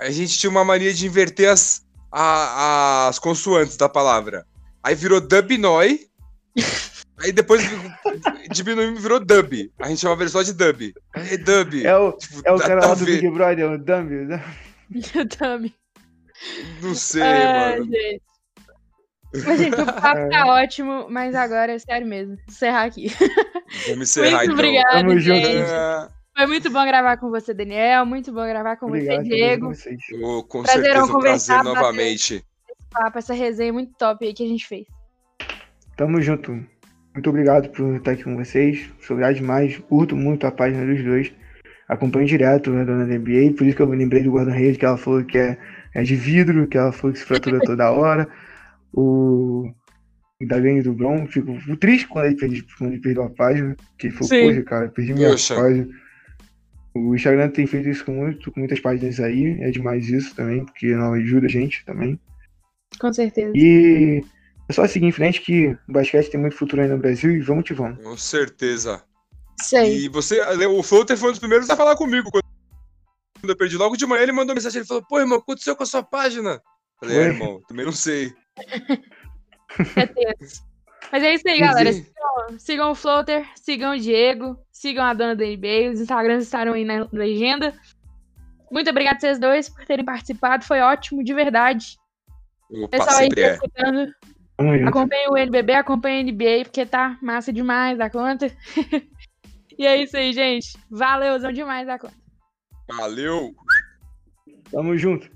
a gente tinha uma mania de inverter as, a- as consoantes da palavra. Aí virou Dubnoy. Aí depois diminuiu e virou Dub. A gente chamava ele só de Dub. É Dub.
É o,
Tipo,
é o cara lá do. Big Brother, o Dumb. né?
Eu também.
Não sei, mano.
gente. Mas, gente, o papo tá ótimo, mas agora é sério mesmo. Encerrar aqui.
Vamos encerrar
muito
então.
obrigada,
Tamo junto.
gente.
Ah,
Foi muito bom gravar com você, Daniel. Muito bom gravar com
Obrigado
você, Diego.
vocês.
oh, com
Prazerão
certeza um
conversar,
prazer novamente.
Papo, essa resenha muito top aí que a gente fez.
Tamo junto. Muito obrigado por estar aqui com vocês. Sou grato demais. Curto muito a página dos dois. Acompanho direto a dona da NBA. Por isso que eu me lembrei do Gordon Reis, que ela falou que é, é de vidro, que ela falou que se fratura toda hora. O, da gangue do Bron. Fico triste quando ele, perdi, quando ele perdeu a página. Que ele falou,
Sim.
poxa, cara, perdi minha
Poxa.
página. O Instagram tem feito isso com, muito, com muitas páginas aí. É demais isso também, porque não ajuda a gente também.
Com certeza.
E é só seguir em frente que o basquete tem muito futuro aí no Brasil e vamos que vamos.
Com certeza.
Sei.
E você, o Floater foi um dos primeiros a falar comigo. Quando eu perdi logo de manhã, ele mandou mensagem. Ele falou: Pô, irmão, o que aconteceu com a sua página? Falei: É, irmão, também não sei.
É tenso. Mas é isso aí, galera. Sigam, sigam o Floater, sigam o Diego, sigam a dona da NBA. Os Instagrams estarão aí na legenda. Muito obrigado a vocês dois por terem participado. Foi ótimo, de verdade.
Opa,
Pessoal aí tá
é.
escutando,
Junto.
acompanhe o NBB, acompanhe a NBA, porque tá massa demais da conta. e é isso aí, gente. Valeuzão demais da conta.
Valeu!
Tamo junto.